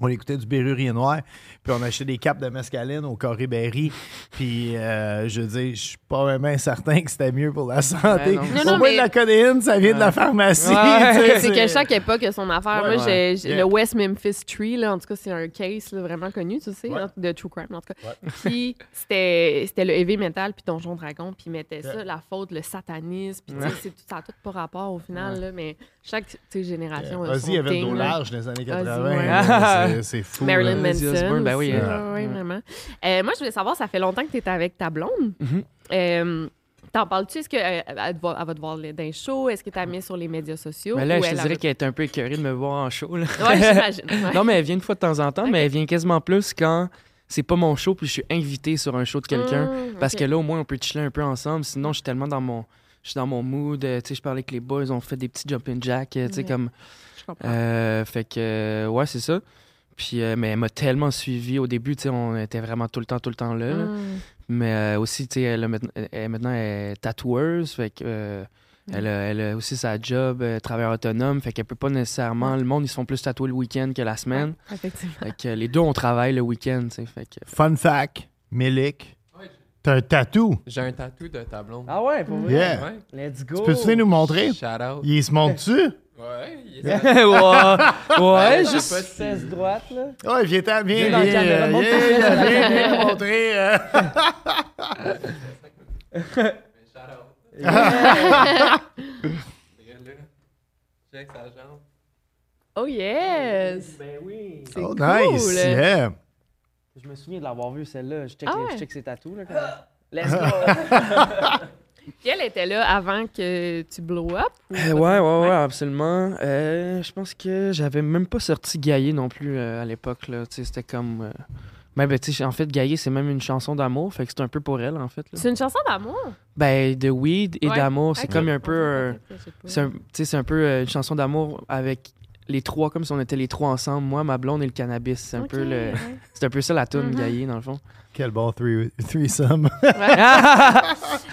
on écoutait du Bérurier Noir, puis on achetait des capes de mescaline au Corée Berry. Puis, euh, je veux dire, je suis pas vraiment certain que c'était mieux pour la santé. non. Non, Au non, moins, mais- la codéine, ça vient de la pharmacie. Ouais. C'est que chaque époque a son affaire. Ouais, Moi, ouais. j'ai- j'ai Yeah. le West Memphis Tree, là, en tout cas, c'est un case là, vraiment connu, tu sais, Ouais. hein, de True Crime, en tout cas. Puis c'était c'était le heavy metal, puis Donjon Dragon, puis ils mettaient ça, la faute, le satanisme, puis tu sais, c'est tout- ça n'a tout pas rapport au final, là, mais chaque génération a Vas-y, son il y avait le dos large dans les années Vas-y, 80. C'est- fou. Marilyn là. Manson. Ben oui, ouais, vraiment. Euh, moi, je voulais savoir, ça fait longtemps que tu es avec ta blonde. Mhm. Euh, T'en parles-tu? Est-ce qu'elle elle, voit- elle va te voir dans les shows? Est-ce que tu as mis sur les médias sociaux? Mais là, je te dirais elle qu'elle est un peu écœurée de me voir en show. Là. Ouais, j'imagine. ouais. non, mais elle vient une fois de temps en temps, mais elle vient quasiment plus quand c'est pas mon show puis je suis invité sur un show de quelqu'un. Mm, Parce que là, au moins, on peut chiller un peu ensemble. Sinon, je suis tellement dans mon. Je suis dans mon mood. euh, Tu sais, je parlais avec les boys, on fait des petits jumping jacks. euh, Tu sais, Ouais. comme. Je comprends. Euh, fait que, euh, ouais, c'est ça. Puis, euh, mais elle m'a tellement suivi au début, tu sais, on était vraiment tout le temps, tout le temps là. là. Mm. Mais euh, aussi, tu sais, elle, a maintenant- elle- maintenant, elle est tatoueuse, fait que. euh, elle, a, elle a aussi sa job, euh, travailleur autonome, fait qu'elle peut pas nécessairement. Le monde, ils se font plus tatouer le week-end que la semaine. Ouais, effectivement. Fait que euh, les deux, on travaille le week-end, tu sais. Fait que. Fun fact, Milik, T'as un tatou. J'ai un tatou de ta blonde. Ah ouais, pour vrai? Yeah. Ouais. Let's go! Tu peux-tu venir nous montrer? Shout out. Il se monte-tu? Ouais, il est ouais, ouais, je sais juste pas si- 16 droite, là. Ouais, viens, viens, viens, Viens euh, montrer. euh. Check sa jambe. Oh yes! Ben oui. C'est Oh, cool! nice. Yeah. Je me souviens de l'avoir vu, celle-là. Je check, Ah ouais. je check ses tatous, là. quand- Let's go! Puis elle était là avant que tu blow up? ou Euh, ouais, ouais, ouais, absolument. Euh, je pense que j'avais même pas sorti Gaillé non plus euh, à l'époque. C'était comme. Ben, tu sais, en fait, Gaillé, c'est même une chanson d'amour. Fait que c'est un peu pour elle, en fait. C'est une chanson d'amour? Ben, de weed et Ouais. d'amour. C'est comme un peu. c'est un, peu une chanson d'amour avec les trois, comme si on était les trois ensemble. Moi, ma blonde et le cannabis. C'est un, peu, le, ouais. c'est un peu ça la tune Mhm. Gaillé, dans le fond. Quel bon three- threesome.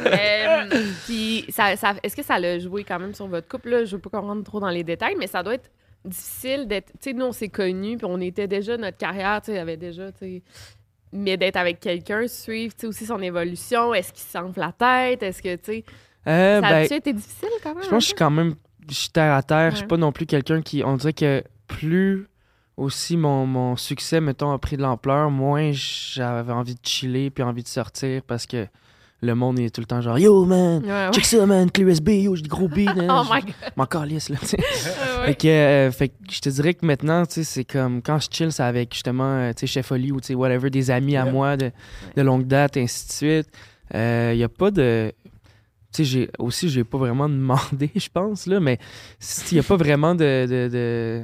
Euh, puis ça, ça- est-ce que ça l'a joué quand même sur votre couple? Là? Je veux pas qu'on rentre trop dans les détails, mais ça doit être difficile d'être. Tu sais, nous, on s'est connus, puis on était déjà, notre carrière, tu sais, avait déjà, tu sais. Mais d'être avec quelqu'un, suivre, tu sais, aussi son évolution. Est-ce qu'il s'enfle la tête? Est-ce que, tu sais. Euh, ça ben, a-tu été difficile quand même? Je pense que je suis quand même. Je suis terre à terre. Je suis Ouais. pas non plus quelqu'un qui. On dirait que plus aussi mon, mon succès, mettons, a pris de l'ampleur, moins j'avais envie de chiller puis envie de sortir parce que le monde est tout le temps genre Yo man, Ouais, ouais. check ça man, clé USB, yo, j'ai des gros beats. Oh my god. M'en calisse, là, tu sais. Ouais, ouais. Fait que, euh, fait que je te dirais que maintenant, tu sais, c'est comme quand je chill, c'est avec justement, euh, tu sais, Chef Oli ou tu sais, whatever, des amis à moi de, de longue date, ainsi de suite. Il n'y a pas de. Tu sais, j'ai aussi, j'ai pas vraiment demandé, je pense, là, mais il n'y a pas vraiment de. de, de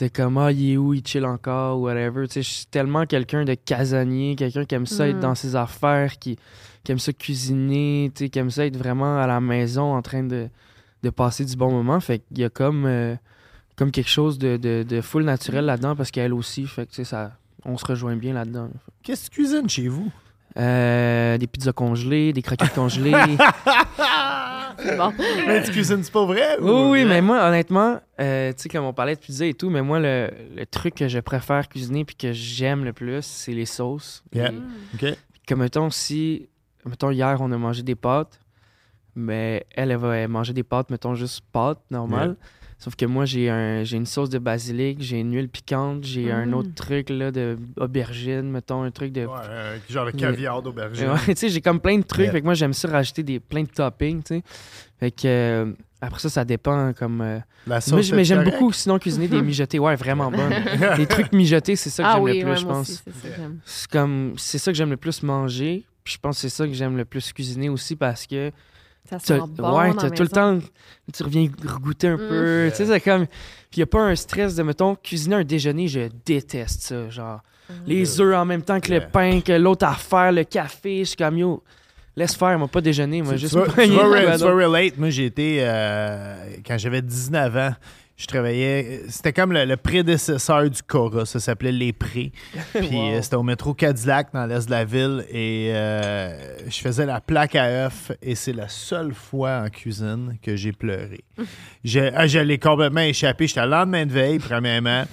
de comment il est où, il chill encore, ou whatever. Tu sais, je suis tellement quelqu'un de casanier, quelqu'un qui aime ça être Mm. dans ses affaires, qui, qui aime ça cuisiner, tu sais, qui aime ça être vraiment à la maison en train de, de passer du bon moment. Fait qu'il y a comme, euh, comme quelque chose de, de, de full naturel là-dedans parce qu'elle aussi, fait que tu sais, ça, on se rejoint bien là-dedans. Qu'est-ce que tu cuisines chez vous? Euh, des pizzas congelées, des croquettes congelées. Bon. Mais tu cuisines, c'est pas vrai? Oui, ou- oui, mais moi, honnêtement, euh, tu sais, comme on parlait de pizza et tout, mais moi, le, le truc que je préfère cuisiner puis que j'aime le plus, c'est les sauces. Yeah. Et- OK. Comme, mettons, si, mettons, hier, on a mangé des pâtes, mais elle, elle va manger des pâtes, mettons, juste pâtes, normales. Sauf que moi, j'ai un, j'ai une sauce de basilic, j'ai une huile piquante, j'ai un Mm. autre truc, là, de aubergine, mettons, un truc de... Ouais, euh, genre le caviar d'aubergine. Ouais, tu sais, j'ai comme plein de trucs. Yeah. Fait que moi, j'aime ça rajouter des, plein de toppings, tu sais. Fait que euh, après ça, ça dépend comme. euh, La sauce, mais j'aime beaucoup sinon cuisiner des mijotés. Ouais, vraiment bonnes. les trucs mijotés, c'est ça que Ah j'aime oui, le plus, ouais, je pense. aussi, c'est ça que j'aime. C'est comme c'est ça que j'aime le plus manger. Puis je pense que c'est ça que j'aime le plus cuisiner aussi parce que Ça t'as- sent bon ouais, t'as tout le temps tu reviens goûter un Mm. peu, tu sais c'est comme puis y a pas un stress de mettons cuisiner un déjeuner, je déteste ça, genre Mm. les œufs en même temps que Yeah. le pain, que l'autre affaire, le café, je suis comme yo, laisse faire, moi pas déjeuner, moi Tu- juste tu, vas, tu vas relate. Moi, j'ai été, euh, quand j'avais 19 ans, je travaillais, c'était comme le, le prédécesseur du Cora, ça s'appelait Les Prés. Puis Wow. euh, c'était au métro Cadillac dans l'est de la ville et euh, je faisais la plaque à œufs et c'est la seule fois en cuisine que j'ai pleuré. J'ai- ah, je l'ai complètement échappé. J'étais le lendemain de veille, premièrement.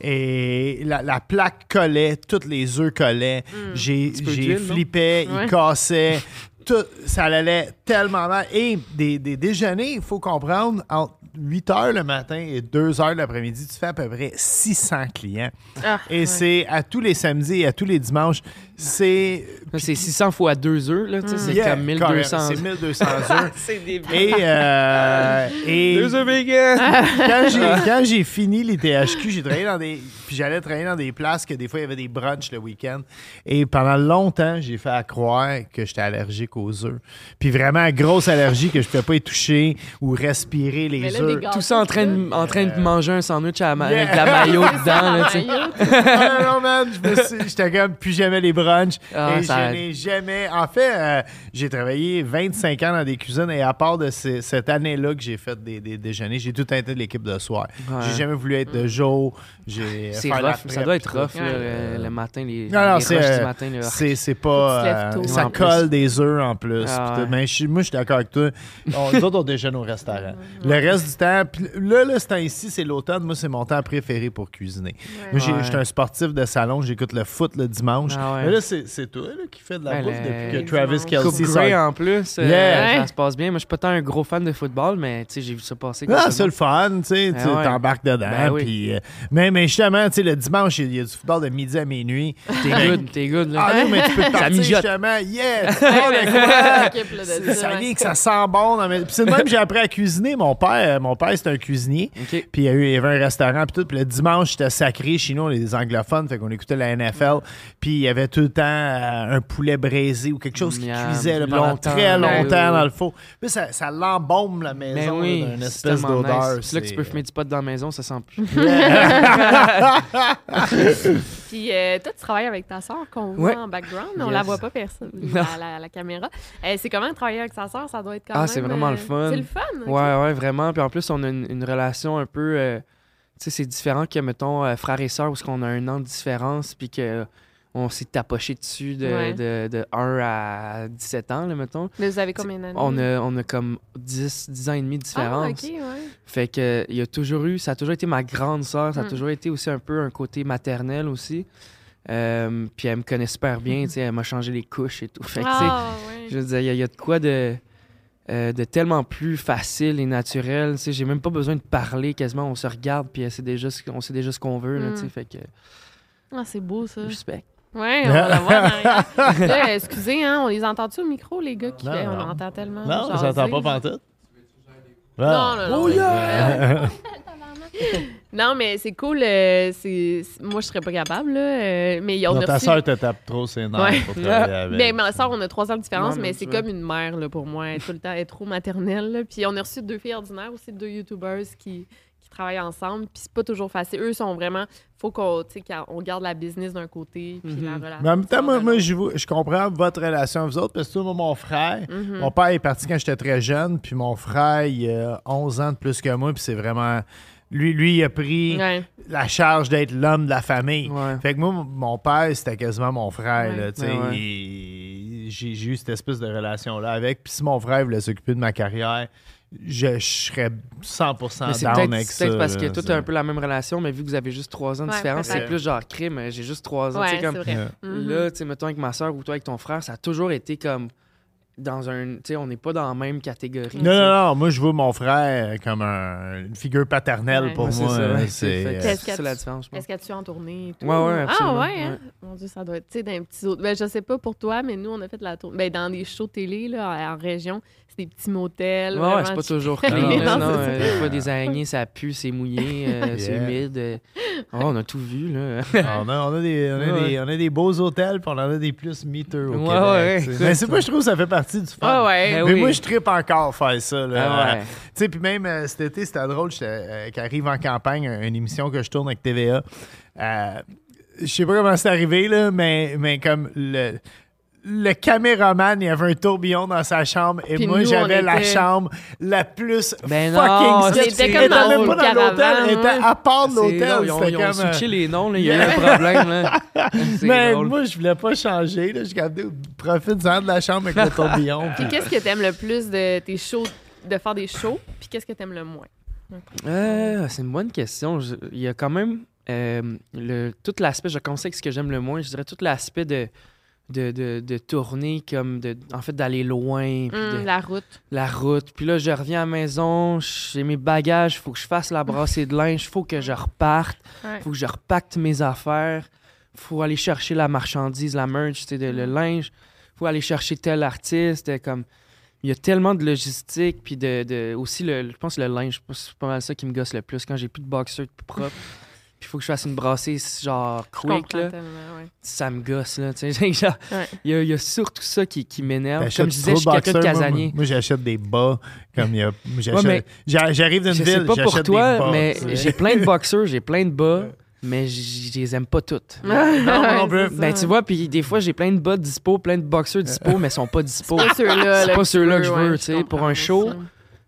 Et la, la plaque collait, tous les œufs collaient. J'ai peu j'ai non? flippé, Ouais. il cassait. Tout, ça allait tellement mal. Et des, des déjeuners, il faut comprendre, entre 8 heures le matin et 2 heures l'après-midi, tu fais à peu près 600 clients. Ah, Et ouais. c'est à tous les samedis et à tous les dimanches. C'est. C'est 600 fois 2 œufs, là, c'est Yeah, comme 1200. carrément, C'est 1200 œufs. C'est des Et, euh, et Deux œufs vegan! quand j'ai quand j'ai fini les THQ, j'ai travaillé dans des puis j'allais travailler dans des places que des fois il y avait des brunchs le week-end et pendant longtemps, j'ai fait à croire que j'étais allergique aux œufs. Puis vraiment grosse allergie que je pouvais pas y toucher ou respirer les là, œufs. Tout ça en train de, en train de manger un sandwich à la ma- Yeah. avec de la maillot dedans, là, tu sais. Ah, non, man, j'étais comme plus jamais les Ah, et ça- je n'ai jamais. En fait, euh, j'ai travaillé 25 ans dans des cuisines et à part de ce- cette année-là que j'ai fait des, des déjeuners, j'ai tout été de l'équipe de soir. Ouais. J'ai jamais voulu être de jour. J'ai C'est rough, ça doit être rough, le, le matin, les, Non, non, les c'est, euh, du matin. Là. C'est, pas. euh, ça colle plus. des œufs en plus. Ah ouais. Mais je suis- moi, je suis d'accord avec toi. On, nous autres, on déjeune au restaurant. Le reste du temps, puis là, là, ce temps-ci, c'est l'automne. Moi, c'est mon temps préféré pour cuisiner. Moi, je suis un sportif de salon. J'écoute le foot le dimanche. Ah là, c'est c'est toi là, qui fais de la Ouais, bouffe depuis que Travis Kelsey Grey sort. en plus, euh, Yeah. ça se passe bien. Moi, je suis pas tant un gros fan de football, mais tu sais, j'ai vu ça passer. Ah, c'est le fun, tu sais, ouais. t'embarques dedans. Ben oui. euh, mais, mais justement, tu sais, le dimanche, il y a du football de midi à minuit. T'es good, t'es good. Là. Ah non, mais tu peux te partir justement. Yeah! c'est C'est- ça, vient que ça sent bon. c'est même que j'ai appris à cuisiner. Mon père, mon père c'était un cuisinier. OK. Puis il y, avait un restaurant. Puis tout. Puis le dimanche, c'était sacré. Chez nous, on est des anglophones. Fait qu'on écoutait la NFL. Puis il y avait tout le temps euh, un poulet braisé ou quelque chose qui Miam, cuisait là, pendant longtemps, très là, longtemps oui. dans le four. Puis ça, ça l'embaume la maison Ben oui, d'une espèce d'odeur. nice. C'est là que tu peux c'est- fumer du pot dans la maison, ça sent plus. Puis euh, toi, tu travailles avec ta sœur qu'on voit Ouais. en background. On Yes. la voit pas personne, Non. la, caméra. Euh, c'est comment travailler avec sa sœur? Ça doit être quand même... Ah, c'est vraiment le euh, fun. C'est le fun? ok. Ouais, ouais, vraiment. Puis en plus, on a une, une relation un peu. euh, tu sais, c'est différent que, mettons, euh, frères et sœurs, où on a un an de différence, puis que. On s'est tapoché dessus de, Ouais. de, de 1 à 17 ans, là, mettons. Mais vous avez combien d'années? On a, on a comme 10, 10 ans et demi de Ah, différence. OK, ouais. Fait que il y a toujours eu, ça a toujours été ma grande sœur, ça a Mm. toujours été aussi un peu un côté maternel aussi. Euh, puis elle me connaît super bien, tu sais, elle m'a changé les couches et tout. Fait que, Ah, ouais. je veux dire, il y y, a de quoi de, euh, de tellement plus facile et naturel. Tu sais, j'ai même pas besoin de parler quasiment, on se regarde puis on sait déjà ce qu'on veut, là, tu sais, Mm. fait que Ah, c'est beau, ça. respect. Ouais, on va la voir en arrière. Là, excusez, hein, on les entend-tu au micro, les gars? Qui... Non, on non. entend tellement. Non, jaser. j'entends pas pantoute. Non, non, non. Oh, yeah! Non, mais c'est cool. euh, c'est... c'est- Moi, je serais pas capable, là. euh, mais on Non, a ta reçu- soeur te tape trop ses nerfs Ouais. pour travailler avec. Mais ma soeur, on a trois ans de différence, Non, mais, mais c'est tu vois. comme une mère là, pour moi. Elle est tout le temps elle est trop maternelle. là. Puis on a reçu deux filles ordinaires aussi, deux YouTubers qui travaillent ensemble. Puis c'est pas toujours facile. Eux sont vraiment. faut qu'on tu sais, qu'on garde la business d'un côté, puis la Mhm. relation. Mais en même temps, moi, de moi, l'autre. je, vous- je comprends votre relation, vous autres, parce que moi, mon frère, Mhm. mon père est parti quand j'étais très jeune, puis mon frère, il a 11 ans de plus que moi, puis c'est vraiment. Lui, lui, il a pris Ouais. la charge d'être l'homme de la famille. Ouais. Fait que moi, mon père, c'était quasiment mon frère. Ouais. J'ai j'ai eu cette espèce de relation-là avec. Puis si mon frère voulait s'occuper de ma carrière, je, je serais 100% Mais c'est down peut-être avec c'est ça. peut-être parce que c'est- t'as un peu la même relation, mais vu que vous avez juste trois ans de Ouais, différence, c'est plus genre crime, euh, j'ai juste trois ans. Ouais, tu sais, c'est comme, vrai. Yeah. Mhm. Là, tu sais, mettons avec ma soeur ou toi avec ton frère, ça a toujours été comme dans un. Tu sais, on n'est pas dans la même catégorie. Non, non, non. Moi, je vois mon frère comme un- une figure paternelle Ouais. pour Ouais, c'est moi. C'est. euh, Qu'est-ce C'est la tu- différence, je pense. Est-ce que tu en tournée et tout? Ouais, ouais, absolument, Ah, ouais, hein? Mon Dieu, ça doit être, tu sais, d'un petit autre. Ben, je sais pas pour toi, mais nous, on a fait la tournée. Ben, dans des shows télé, là, en région, c'est des petits motels. Ouais, c'est pas toujours Non, clean. non, non, c'est euh, des fois, des araignées, ça pue, c'est mouillé, euh, c'est humide. euh. Oh, on a tout vu, là. on, a, on, a des, on, a Ouais. des, on a des beaux hôtels, puis on en a des plus miteux au Ouais, Québec. Mais c'est moi, je trouve que ça fait partie du fun. Ah, ouais. Ben Mais oui. moi, je tripe encore faire ça. Là. Ah ouais. Tu sais, puis même euh, cet été, c'était drôle, j'étais, euh, qu'arrive en campagne, une une émission que je tourne avec TVA. Euh, je sais pas comment c'est arrivé, là, mais, mais comme le. Le caméraman, il avait un tourbillon dans sa chambre et Puis moi, nous, j'avais la était- chambre la plus Ben non, fucking c'est- sketch. C'était Elle comme était dans même pas dans l'hôtel, elle était ouais. à part de l'hôtel. Ils ont, ils ont comme, euh, les noms, là. Il y a eu un problème, là. Mais drôle. moi, je voulais pas changer. Là. Je gardais, profite-en de la chambre avec le tourbillon. Puis qu'est-ce que t'aimes le plus de tes shows, de faire des shows, puis qu'est-ce que t'aimes le moins? Euh, c'est une bonne question. Je- il y a quand même euh, le, tout l'aspect, je conseille que ce que j'aime le moins, je dirais tout l'aspect de, de, de, de tourner, comme de, en fait d'aller loin, puis Hum, de- la route. la route. Puis là, je reviens à la maison, j'ai mes bagages, il faut que je fasse la brassée de linge, il faut que je reparte, Ouais. il faut que je repacte mes affaires, il faut aller chercher la marchandise, la merch, tu sais, de- le linge, il faut aller chercher tel artiste, euh, comme... Il y a tellement de logistique, puis de, de- aussi, le, je pense, le linge, c'est pas mal ça qui me gosse le plus. Quand j'ai plus de boxers propres, puis il faut que je fasse une brassée, genre, quick, là, ouais. ça me gosse, là, tu sais. genre, Ouais. Il y, a, il y a surtout ça qui, qui m'énerve. Comme je disais, je suis quelqu'un de moi, casanier. Moi, j'achète des bas. Comme il y a, j'achète- mais- j'a- J'arrive d'une Je ville, sais pas pour j'achète des toi, bas, mais j'ai plein de boxers, j'ai plein de bas, mais je les aime pas toutes. Non, non plus. Ben, tu vois, puis des fois, j'ai plein de bas dispo, plein de boxers dispo, mais ils sont pas dispo. C'est pas ceux-là que je veux, ouais, tu sais. Pour un show.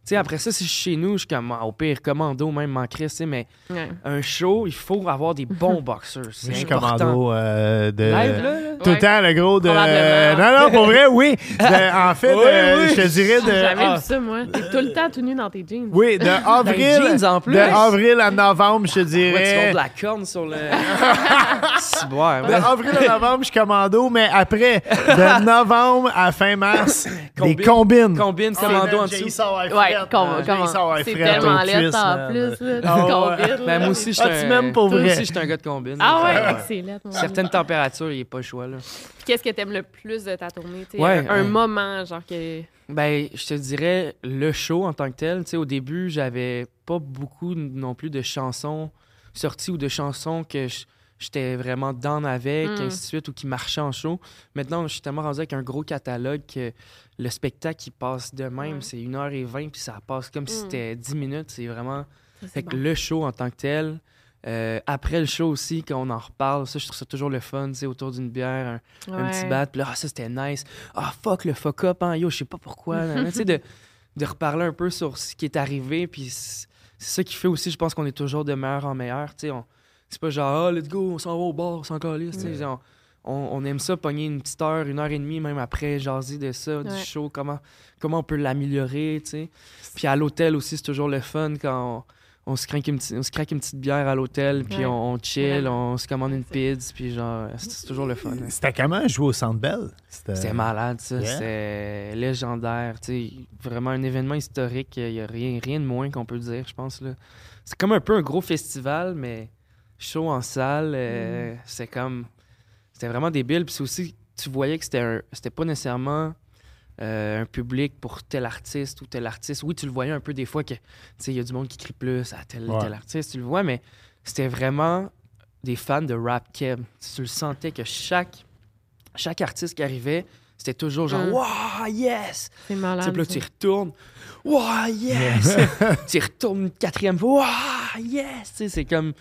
Sais, après ça, si je suis chez nous, je suis comme, ah, au pire, commando, même m'en crisse, tu sais, mais Ouais. un show, il faut avoir des bons boxeurs. C'est Je suis commando euh, de. Live, là, là? Tout le temps, le gros de. Non, non, pour vrai, oui. De- en fait, Oui, de- oui. je te dirais de. J'ai jamais ah, vu ça, moi. T'es tout le temps tout nu dans tes jeans. oui, de avril. jeans en plus. De avril à novembre, je te Ouais, tu dirais. de la corne sur le. Bon, De avril à novembre, je suis commando, mais après, de novembre à fin mars, des Combine. combines. Combine Ah, commando man, en dessous. Ouais, c'est tellement laid en plus. Ah combine, Ben, moi aussi, je Ah, suis tu un... m'aimes pour aussi, je suis un gars de combine. Ah ouais. Certaines températures, il n'y a pas le choix, là. Puis Qu'est-ce que t'aimes le plus de ta tournée? Ouais, un, ouais. moment, genre que. Ben, je te dirais le show en tant que tel. Tu sais, au début, j'avais pas beaucoup non plus de chansons sorties ou de chansons que je- j'étais vraiment down avec, Mm. ainsi de suite, ou qui marchaient en show. Maintenant, je suis tellement rendu avec un gros catalogue que le spectacle, il passe de même. C'est 1h20, puis ça passe comme si Mm. c'était 10 minutes. C'est vraiment... Ça, Fait que le show en tant que tel, euh, après le show aussi, quand on en reparle, ça, je trouve ça toujours le fun, tu sais, autour d'une bière, un, un petit bat, puis là, ah, ça c'était nice. Ah, fuck le fuck up, hein, yo, je sais pas pourquoi. tu sais, de, de reparler un peu sur ce qui est arrivé, puis c'est c'est ça qui fait aussi, je pense qu'on est toujours de meilleur en meilleur, tu sais. on- C'est pas genre, ah, let's go, on s'en va au bar, on s'en calisse, tu sais. On, on- on aime ça, pogner une petite heure, une heure et demie, même après, jaser de ça, du show, comment, comment on peut l'améliorer, tu sais. Puis à l'hôtel aussi, c'est toujours le fun quand on, on se craque une, petite- on se craque une petite bière à l'hôtel, puis Ouais. on, on chill, on se commande une pizza, puis genre, c'est toujours le fun. hein. C'était comment jouer au Centre Bell? C'était malade, ça. Yeah. C'était légendaire. tu sais. Vraiment un événement historique. Il n'y a rien, rien de moins qu'on peut dire, je pense. là. C'est comme un peu un gros festival, mais chaud en salle. euh, C'est comme. C'était vraiment débile. Puis c'est aussi, tu voyais que c'était un- c'était pas nécessairement euh, un public pour tel artiste ou tel artiste. Oui, tu le voyais un peu des fois que, tu sais, il y a du monde qui crie plus à tel, Ouais. tel artiste, tu le vois, mais c'était vraiment des fans de rap keb. Tu le sentais que chaque, chaque artiste qui arrivait, c'était toujours genre, Mm. wow, yes! C'est Tu malade. sais, puis là, tu retournes, wow, yes! tu retournes une quatrième fois, wow, yes! Tu sais, c'est comme.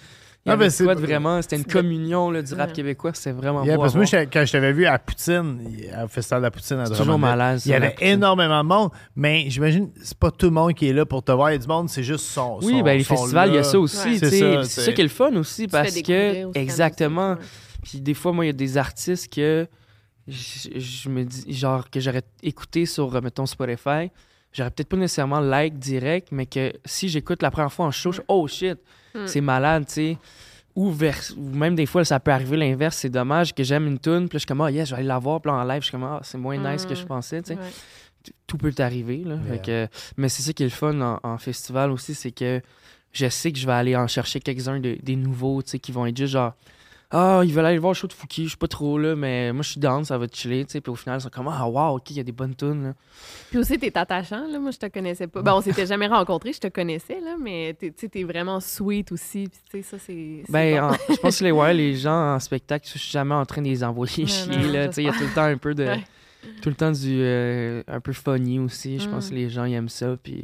Il y Ah, avait ben, de c'est- quoi de vraiment, c'était une c'est- communion là, du rap Ouais. québécois, c'était vraiment Yeah, beau. parce que moi, je- quand je t'avais vu à Poutine, au Festival de la Poutine à C'est toujours malade. il y avait énormément de monde, mais j'imagine c'est pas tout le monde qui est là pour te voir. Il y a du monde, c'est juste son. Oui, son- ben, les son festivals, il y a ça aussi. C'est ça, C'est c'est- ça qui est le fun aussi Tu parce que. aussi Exactement. Puis des fois, moi, il y a des artistes que je, je me dis, genre, que j'aurais écouté sur, euh, mettons, Spotify. J'aurais peut-être pas nécessairement like direct, mais que si j'écoute la première fois en show, je oh shit, Mm. c'est malade, tu sais. Ou, vers- ou même des fois, ça peut arriver l'inverse. C'est dommage que j'aime une tune, puis là, je suis comme, ah, yes, je vais aller la voir, puis là, en live, je suis comme, ah, c'est moins nice que je Mm. pensais, tu sais. Ouais. Tout peut t'arriver, là. Fait Yeah. que- mais c'est ça qui est le fun en, en festival aussi, c'est que je sais que je vais aller en chercher quelques-uns de- des nouveaux, tu sais, qui vont être juste genre, ah, ils veulent aller voir le show de Fouki, je suis pas trop là, mais moi, je suis down, ça va te chiller, tu sais. Puis au final, ils sont comme, ah, wow, ok, il y a des bonnes tunes, là. Puis aussi, t'es attachant, là. Moi, je te connaissais pas. Ben, on s'était jamais rencontrés, je te connaissais, là, mais t'es- tu sais, t'es vraiment sweet aussi. Puis, tu sais, ça, c'est. Ben, bon. en- je pense que les, ouais, les gens en spectacle, je suis jamais en train de les envoyer chier, non, là. Tu sais, il y a tout le temps un peu de. Ouais. Tout le temps du. euh, un peu funny aussi. Je pense Mm. que les gens ils aiment ça, puis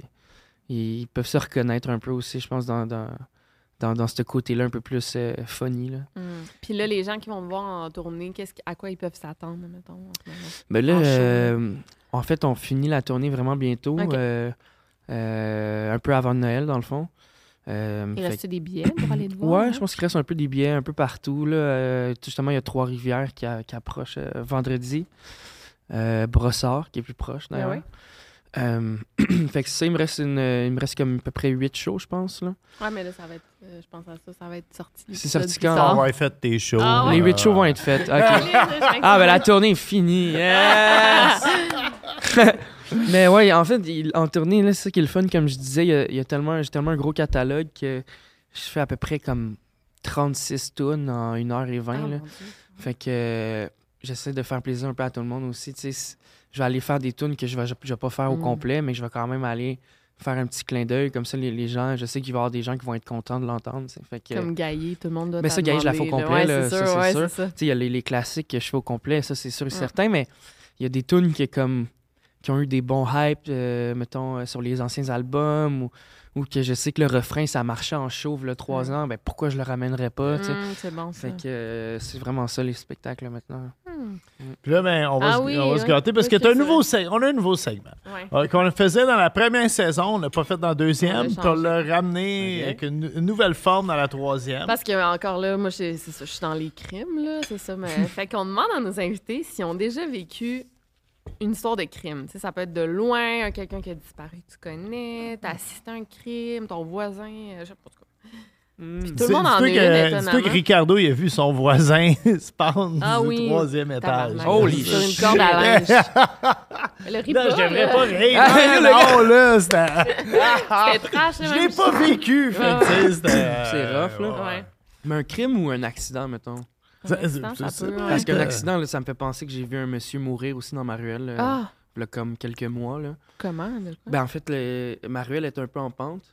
ils peuvent se reconnaître un peu aussi, je pense, dans. dans dans, dans ce côté-là un peu plus euh, funny. Là. Mm. Puis là, les gens qui vont te voir en tournée, qu'est-ce que- à quoi ils peuvent s'attendre, mettons? Ben là, En euh, en fait, on finit la tournée vraiment bientôt, euh, un peu avant Noël, dans le fond. Il fait reste des billets pour aller te voir? ouais, là? je pense qu'il reste un peu des billets un peu partout. Là. Justement, il y a Trois-Rivières qui, a- qui approche vendredi. Brossard, qui est plus proche, Ah d'ailleurs. ouais? Euh, fait que ça, il me reste, une, il me reste comme à peu près 8 shows, je pense. Là. Ouais, mais là, ça va être. euh, je pense à ça, ça va être sorti. C'est sorti quand? On va fait tes shows. Ah ouais? Les 8 euh, shows vont être faits. OK. ah, Ah, ben la tournée est finie. Yes! Mais ouais, en fait, il- en tournée, là, c'est ça qui est le fun. Comme je disais, il y a, il y a tellement, j'ai tellement un gros catalogue que je fais à peu près comme 36 tunes en 1h20. Ah, là. Fait que euh, j'essaie de faire plaisir un peu à tout le monde aussi. tu sais. Je vais aller faire des tunes que je vais, je vais pas faire au Mm. complet, mais je vais quand même aller faire un petit clin d'œil. Comme ça, les, les gens, je sais qu'il va y avoir des gens qui vont être contents de l'entendre. Fait que, Comme Gaillé, tout le monde doit Mais ça, t'en Gaillé, je la fais au complet, Ouais, c'est ça, sûr, ouais, ça. Il y a les, les classiques que je fais au complet, ça c'est sûr et Ouais. certain, mais il y a des tunes qui, comme, qui ont eu des bons hypes, euh, mettons, euh, sur les anciens albums, ou, ou que je sais que le refrain, ça marchait en chauve, le trois Ouais. ans, ben pourquoi je le ramènerais pas. Mm, c'est bon, ça. Fait que euh, c'est vraiment ça, les spectacles, maintenant. Mm. Puis là, ben, on va, Ah se, oui, on va se gâter parce Ouais, que t'as un nouveau on a un nouveau segment. Ouais. Euh, Qu'on le faisait dans la première saison, on l'a pas fait dans la deuxième, on l'a ramené avec une, une nouvelle forme dans la troisième. Parce que encore là, moi, je, c'est ça, je suis dans les crimes, là, c'est ça. Mais, fait qu'on demande à nos invités s'ils ont déjà vécu une histoire de crime. Tu sais, ça peut être de loin, un- quelqu'un qui a disparu que tu connais, t'as assisté à un crime, ton voisin, euh, je sais pas. Tout. Hmm. Tout le monde en a une, que, dis-toi étonnamment. que Ricardo, il a vu son voisin se pendre Ah du oui. troisième étage. Holy Sur une corde à linge. Le rit Non, pas, je devrais là. pas rire. Ah, Non, là, c'était... C'était trash, là, Je l'ai pas vécu, fait que, c'était... C'est euh, rough, là. Ouais. Mais un crime ou un accident, mettons? Un accident, ça c'est- peut, ouais. Parce qu'un Euh. accident, là, ça me fait penser que j'ai vu un monsieur mourir aussi dans ma ruelle, euh, Ah, là, comme quelques mois. Là. comment? Ben, en fait, le- ma ruelle est un peu en pente.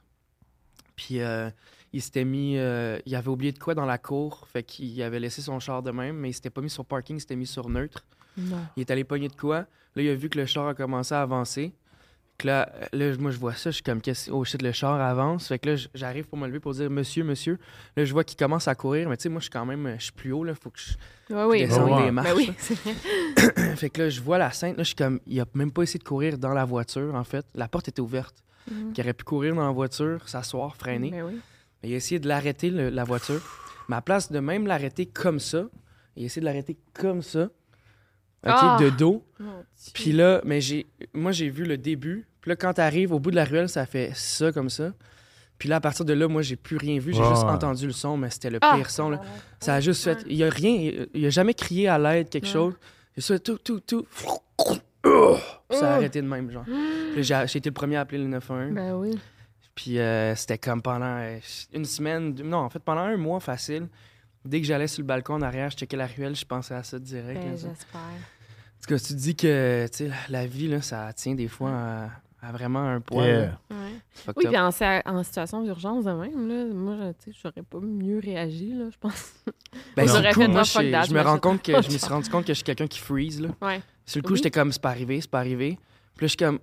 Puis euh, il s'était mis. euh, il avait oublié de quoi dans la cour. Fait qu'il avait laissé son char de même, mais il s'était pas mis sur parking, il s'était mis sur neutre. Non. Il est allé pogner de quoi. Là, il a vu que le char a commencé à avancer. Que là, euh, là, moi, je vois ça, je suis comme, Qu'est-ce- oh shit, le char avance. Fait que là, j'arrive pour me lever pour dire, monsieur, monsieur. Là, je vois qu'il commence à courir, mais tu sais, moi, je suis quand même, je suis plus haut, là, faut que je, Ouais, oui. je descende Ouais. des marches. Ben oui, là. c'est vrai. fait que là, je vois la scène, là, je suis comme, il a même pas essayé de courir dans la voiture, en fait. La porte était ouverte. Mhm. Il aurait pu courir dans la voiture, s'asseoir, freiner. Ben oui. Il a essayé de l'arrêter, le- la voiture. Mais à place de même l'arrêter comme ça, il a essayé de l'arrêter comme ça, OK, Ah! de dos. Mon Dieu. Puis là, mais j'ai, moi, j'ai vu le début. Puis là, quand t'arrives au bout de la ruelle, ça fait ça comme ça. Puis là, à partir de là, moi, j'ai plus rien vu. J'ai Ouais. juste entendu le son, mais c'était le Ah! pire son. Là. Ça a juste fait. Il a rien. Il a jamais crié à l'aide, quelque Ouais. chose. Il a fait tout, tout, tout. Puis ça a Oh! arrêté de même, genre. Puis là, j'ai, j'ai été le premier à appeler le 911. Ben oui. Puis euh, c'était comme pendant euh, une semaine, deux- non, en fait, pendant un mois facile. Dès que j'allais sur le balcon en arrière, je checkais la ruelle, je pensais à ça direct. Ben, j'espère. En tout cas, tu te dis que la, la vie, là, ça tient des fois à, à vraiment un poids. Yeah. là. Ouais. Fucked Oui, puis en, situation d'urgence de même, là, moi, je- tu sais, j'aurais pas mieux réagi, là, je pense. Ben, J'aurais sur le coup, fait moi, je, me rends compte que je me suis rendu compte que je suis quelqu'un qui freeze. Là. Ouais. Sur le coup, Oui. j'étais comme, c'est pas arrivé, c'est pas arrivé. Puis là, je suis comme,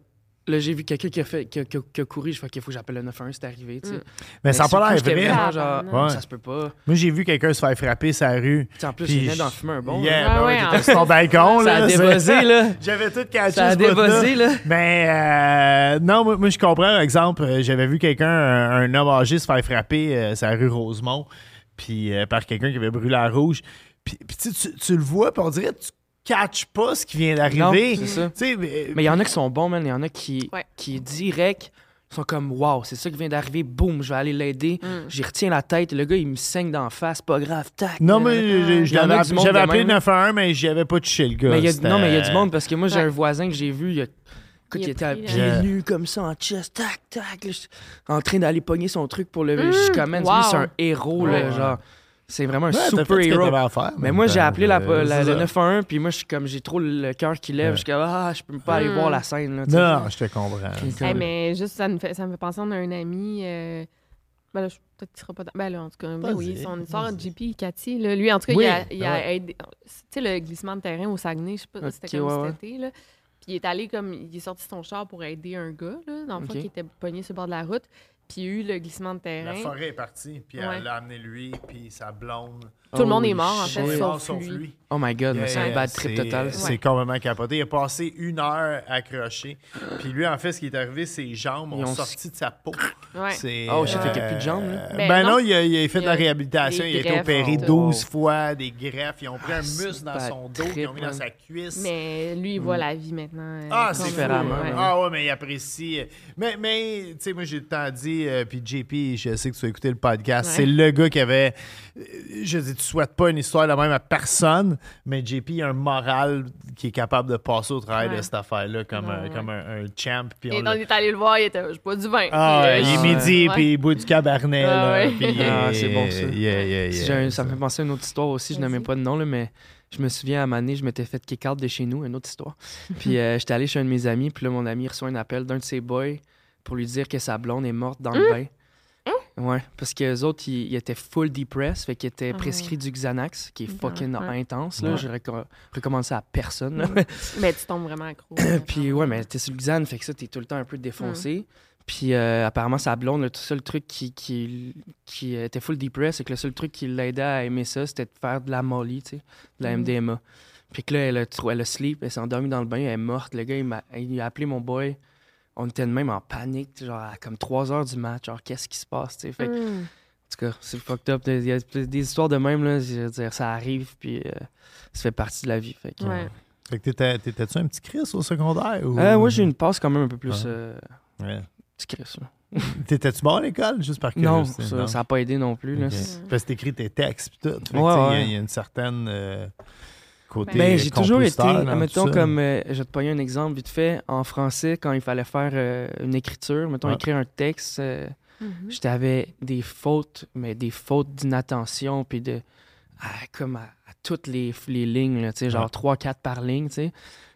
là, j'ai vu quelqu'un qui a, fait, qui a, qui a- qui a couru. Je fais, OK, il faut que j'appelle le 911, c'est arrivé. tu sais. Mm. Mais ça n'a pas l'air vrai. vraiment genre, Tabarnak. ça se peut pas. Moi, j'ai vu quelqu'un se faire frapper sa rue. Tu sais, en plus, il venait d'en fumer un bon. Yeah, Ah ben ouais, ouais, en t'étais sur ton balcon, Ça là. a c'est- débossé, là. J'avais tout catché Ça a débossé, là. Mais euh, non, moi, moi, je comprends, par exemple, euh, j'avais vu quelqu'un, un, un homme âgé, se faire frapper euh, la rue Rosemont, puis euh, par quelqu'un qui avait brûlé la rouge. Puis, puis tu, tu- tu le vois, puis on dirait tu catches pas ce qui vient d'arriver. c'est ça. Tu sais, mais, il y en a qui sont bons, man. Il y en a qui, Ouais. qui direct sont comme Waouh, c'est ça qui vient d'arriver, boum, je vais aller l'aider. Mm. J'y retiens la tête, le gars, il me saigne d'en face, pas grave, tac. Non, euh, mais je- je j'avais appelé le même. 911, mais j'y avais pas touché le gars. Mais y a- non, mais il y a du monde parce que moi, j'ai Ouais. un voisin que j'ai vu, il, a- écoute, Il était à pieds euh, nus comme ça, en chest, tac, tac, là, je- en train d'aller pogner son truc pour. Je suis Mm, comme, man, wow. lui, c'est un héros, là, Ouais. genre. C'est vraiment un Ouais, super héros. Mais moi, j'ai temps. appelé la, Euh, la- c'est le ça. 911, puis moi, je suis comme, j'ai trop le cœur qui lève. Ouais. Je suis comme, ah, je peux pas aller Mm. voir la scène, là. Non, je te comprends. Puis comme- Hey, mais juste, ça me fait, ça me fait penser à un ami. euh, Ben là, je- peut-être qu'il sera pas dans. Ben là, en tout cas, ben oui, son histoire, vas-y. JP, Cathy. Là, lui, en tout cas, Oui, il a, il a ouais. aidé. Tu sais, le glissement de terrain au Saguenay, je sais pas, c'était comme ouais, cet été. Là. Puis il est allé comme. Il est sorti de son char pour aider un gars, là, dans le fond, qui était pogné sur le bord de la route. Puis il y a eu le glissement de terrain. La forêt est partie, puis Ouais. elle l'a amené lui, puis sa blonde. Tout le monde est mort, en fait, sauf sauf lui. lui. Oh my god, mais c'est Yeah, un bad trip total. C'est Ouais. complètement capoté. Il a passé une heure accroché. Puis lui, en fait, ce qui est arrivé, ses jambes ont ont- sorti de sa peau. Oh, j'ai fait qu'il a plus de jambes, là. euh, Ben Ben, non, non. il a, il a fait de la a réhabilitation. Il a été opéré tout. 12 fois, des greffes. Ils ont pris un Ah, muscle c'est dans son dos, ils ont mis dans sa cuisse. Mais lui, il voit la vie maintenant. euh, Ah, c'est. Ah ouais, mais il apprécie. Mais, mais tu sais, moi, j'ai le temps dit, euh, puis JP, je sais que tu as écouté le podcast, c'est le gars qui avait. Je dis, tu souhaites pas une histoire de même à personne, mais JP a un moral qui est capable de passer au travail Ouais. de cette affaire-là comme, un, Ouais, comme un, un champ. Puis on Et l'a- on est allé le voir, il était. Je bois du vin. Ah, il est midi, puis il boit du cabernet. Ah Ah, c'est bon, ça. yeah, yeah, Si yeah. j'ai un- ça me fait penser à une autre histoire aussi, je n'aimais pas de nom, là, mais je me souviens à Mané, je m'étais fait kick out de chez nous, une autre histoire. Puis euh, j'étais allé chez un de mes amis, puis là, mon ami reçoit un appel d'un de ses boys pour lui dire que sa blonde est morte dans le bain. Ouais, parce que les autres, ils, ils étaient full depressed, fait qu'ils étaient Ah prescrits du Xanax, qui est Ouais, fucking ouais. intense, là. Ouais. Je recom- recommande ça à personne, là. Mais tu tombes vraiment accro. Puis ouais, mais t'es sur le Xan, fait que ça, t'es tout le temps un peu défoncé. Puis euh, apparemment, sa blonde, le tout seul truc qui, qui, qui était full depressed, c'est que le seul truc qui l'aidait à aimer ça, c'était de faire de la molly, tu sais, de la Mm. MDMA. Puis que là, elle a, elle a sleep, elle s'est endormie dans le bain, elle est morte. Le gars, il, m'a- il a appelé mon boy. On était de même en panique, genre à comme 3 heures du match. Genre, qu'est-ce qui se passe, tu sais? Fait que, Mm. en tout cas, c'est fucked up. Il y a des histoires de même, là. Je veux dire, ça arrive, puis euh, ça fait partie de la vie. Fait que, Ouais. Fait que t'étais- t'étais-tu un petit Chris au secondaire? Ou... Euh, moi, j'ai une passe quand même un peu plus. Ah. euh, Ouais. petit Chris, là. T'étais-tu bon à l'école, juste par Non, curiosité? ça n'a pas aidé non plus. Là. Ok. C'est- Parce que t'écris tes textes pis tout. Fait que, Il y a- ouais. il y, a une certaine euh, côté Ben, j'ai toujours été, mettons, comme, euh, je vais te pogner un exemple vite fait, en français, quand il fallait faire euh, une écriture, mettons, Ouais. écrire un texte, euh, Mhm. j'avais des fautes, mais des fautes d'inattention, puis de, à- comme à, à toutes les, les lignes, là, tu sais, genre Ouais. 3-4 par ligne, tu sais.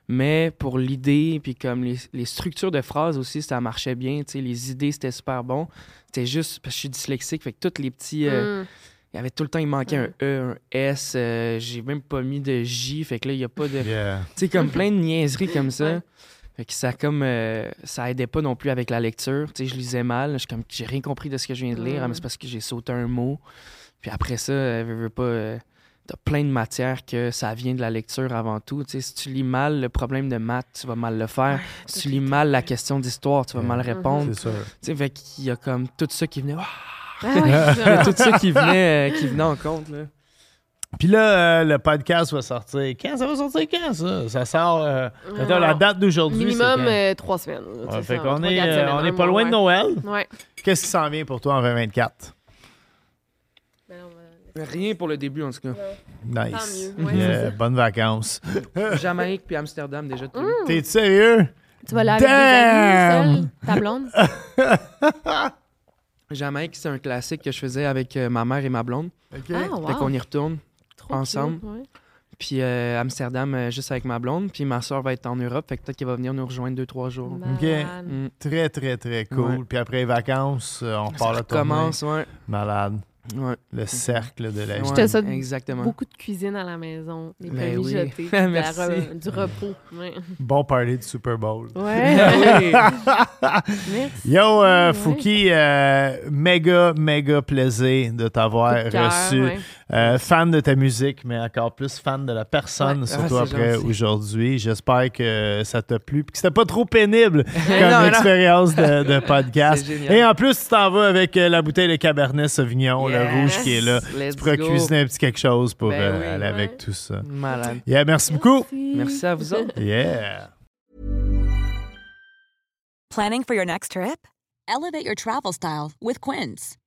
Mais pour l'idée, puis comme les, les structures de phrases aussi, ça marchait bien, tu sais, les idées, c'était super bon. C'était juste, parce que je suis dyslexique, fait que tous les petits... euh, Mm. Il y avait tout le temps, il manquait un E, un S. euh, j'ai même pas mis de J. Fait que là, il n'y a pas de. Tu sais, comme plein de niaiseries comme ça. Fait que ça, comme. euh, ça aidait pas non plus avec la lecture. Tu sais, je lisais mal. Je suis comme, j'ai rien compris de ce que je viens de lire. Mm. mais c'est parce que j'ai sauté un mot. Puis après ça, euh, veux, veux pas. euh, T'as plein de matières que ça vient de la lecture avant tout. Tu sais, si tu lis mal le problème de maths, tu vas mal le faire. si tu lis mal la question d'histoire, tu vas mal répondre. C'est sûr. Tu sais, fait qu'il y a comme tout ça qui venait. Ah ouais, Il y a tout ça qui venait, euh, qui venait en compte. Là. Puis là, euh, le podcast va sortir. Quand ça va sortir? Quand ça? Ça sort. euh, attends, la date d'aujourd'hui. Minimum quand? euh, trois semaines. là, Ouais, c'est fait ça, qu'on trois, est, quatre semaines, on est pas loin de. Noël. Ouais. Qu'est-ce qui s'en vient pour toi en 2024? Ben, Rien pour le début, en tout cas. Nice. Mieux, ouais, Yeah, bonnes vacances. Jamaïque puis Amsterdam, déjà. tout T'es sérieux? Tu vas là avec Damn! des amis, seule, ta blonde? Jamaïque, c'est un classique que je faisais avec euh, ma mère et ma blonde. OK. Ah, wow. Fait qu'on y retourne. Trop ensemble. cute, ouais. Puis euh, Amsterdam, euh, juste avec ma blonde. Puis ma soeur va être en Europe. Fait que peut-être qu'elle va venir nous rejoindre deux, trois jours. Malade. Mm. Très, très, très cool. Ouais. Puis après les vacances, euh, on Ça repart la tournée. recommence, ouais. Malade. Ouais. Le cercle de la Ouais, vie. Je te souhaite Exactement. Beaucoup de cuisine à la maison, des Ben oui. re- du repos. Ouais. Bon party de Super Bowl. Ouais. Oui. Merci. Yo, euh, Ouais. Fouki, euh, méga, méga plaisir de t'avoir reçu. Euh, fan de ta musique, mais encore plus fan de la personne, Ouais. surtout Ah, après aujourd'hui. J'espère que ça t'a plu puis que c'était pas trop pénible comme Non, non. expérience de, de podcast. Et en plus, tu t'en vas avec euh, la bouteille de Cabernet Sauvignon, le rouge qui est là. Let's Tu pourras go. cuisiner un petit quelque chose pour Ben euh, oui. aller avec tout ça. Malade. Yeah, merci beaucoup. Merci à vous autres. Yeah. Planning for your next trip? Elevate your travel style with Quince.